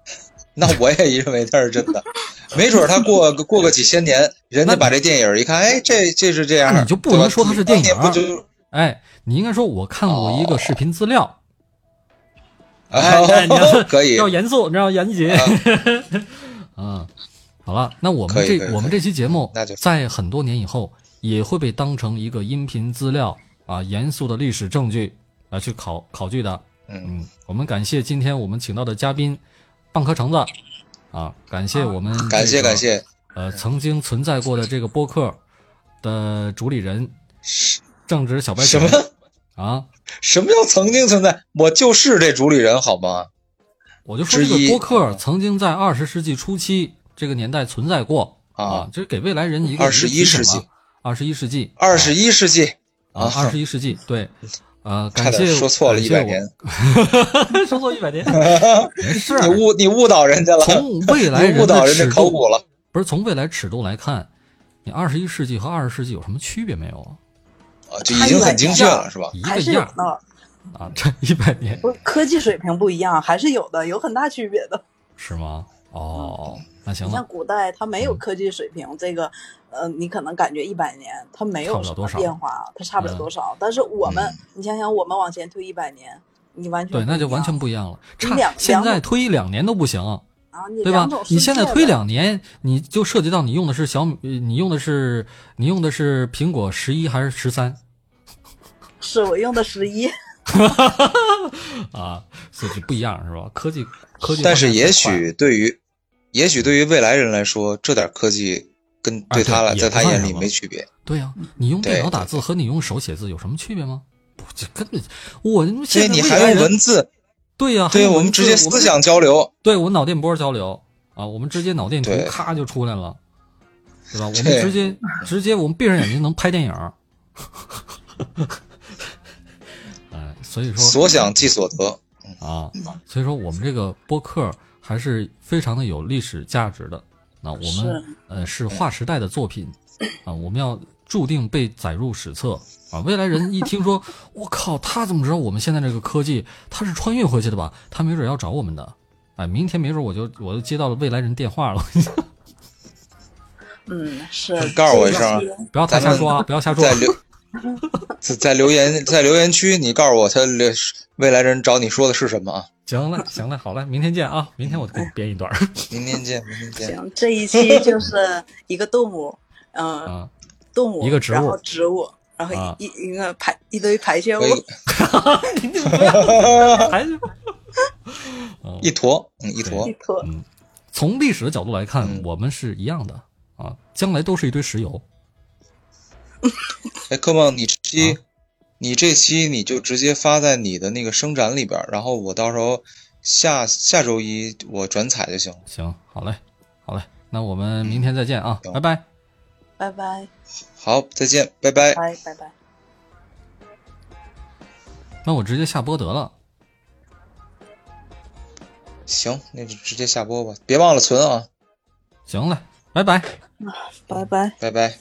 那我也认为它是真的，没准他过个过个几千年，人家把这电影一看，哎，这这是这样，你就不能说它是电影，不就？哎，你应该说我看过一个视频资料。哎，可以，要严肃，你知道严谨。嗯，好了，那我们这我们这期节目，在很多年以后也会被当成一个音频资料啊，严肃的历史证据来去考考据的。嗯，我们感谢今天我们请到的嘉宾。蚌壳橙子，啊，感谢我们，感谢感谢，呃，曾经存在过的这个播客的主理人，正直小白什么？啊？什么叫曾经存在？我就是这主理人，好吗？我就说这个播客曾经在二十世纪初期这个年代存在过。啊，这是给未来人一个二十一世纪，二十一世纪，二十一世纪。啊，二十一世纪，对。啊，感谢说错了一百年，说错一百年，没事，你误你误导人家了。从未来人误导人家考古了，不是从未来尺度来看，你二十一世纪和二十世纪有什么区别没有啊？啊，就已经很精确了，是吧？还是有的啊，这一百年，不，科技水平不一样，还是有的，有很大区别的。是吗？哦，那行。你像古代，它没有科技水平，这个。呃，你可能感觉一百年它没有什么变化，它差不了多少。但是我们，你想想，我们往前推一百年，你完全对，那就完全不一样了。差两现在推一两年都不行啊，对吧？你现在推两年，你就涉及到你用的是小米，你用的是你用的是苹果十一还是十三？是我用的十一。啊，所以不一样是吧？科技科技，但是也许对于也许对于未来人来说，这点科技。跟对他来，在他眼里没区别。对呀，你用电脑打字和你用手写字有什么区别吗？不，这根本我现在你还用文字？对呀，对，我们直接思想交流。对我脑电波交流啊，我们直接脑电图咔就出来了，对吧？我们直接 直接我们闭上眼睛能拍电影。哎，所以说所想即所得啊，所以说我们这个播客还是非常的有历史价值的。那我们呃是划时代的作品啊，我们要注定被载入史册啊！未来人一听说，我靠，他怎么知道我们现在这个科技？他是穿越回去的吧？他没准要找我们的。哎，明天没准我就我就接到了未来人电话了。嗯，是。告诉我一声，不要太瞎说啊！不要瞎说。在留 在留言在留言区，你告诉我他留未来人找你说的是什么啊？行了，行了，好了，明天见啊！明天我给你编一段。明天见，明天见。行，这一期就是一个动物，嗯，动物，一个植物，然后植物，然后一一个排一堆排泄物。排泄一坨，嗯，一坨，一坨。嗯，从历史的角度来看，我们是一样的啊，将来都是一堆石油。哎，柯梦，你期。你这期你就直接发在你的那个生展里边，然后我到时候下下周一我转采就行。行，好嘞，好嘞，那我们明天再见啊，拜拜。拜拜。好，再见，拜拜。拜拜拜。那我直接下播得了。行，那就直接下播吧，别忘了存啊。行了，拜拜。拜拜，拜拜。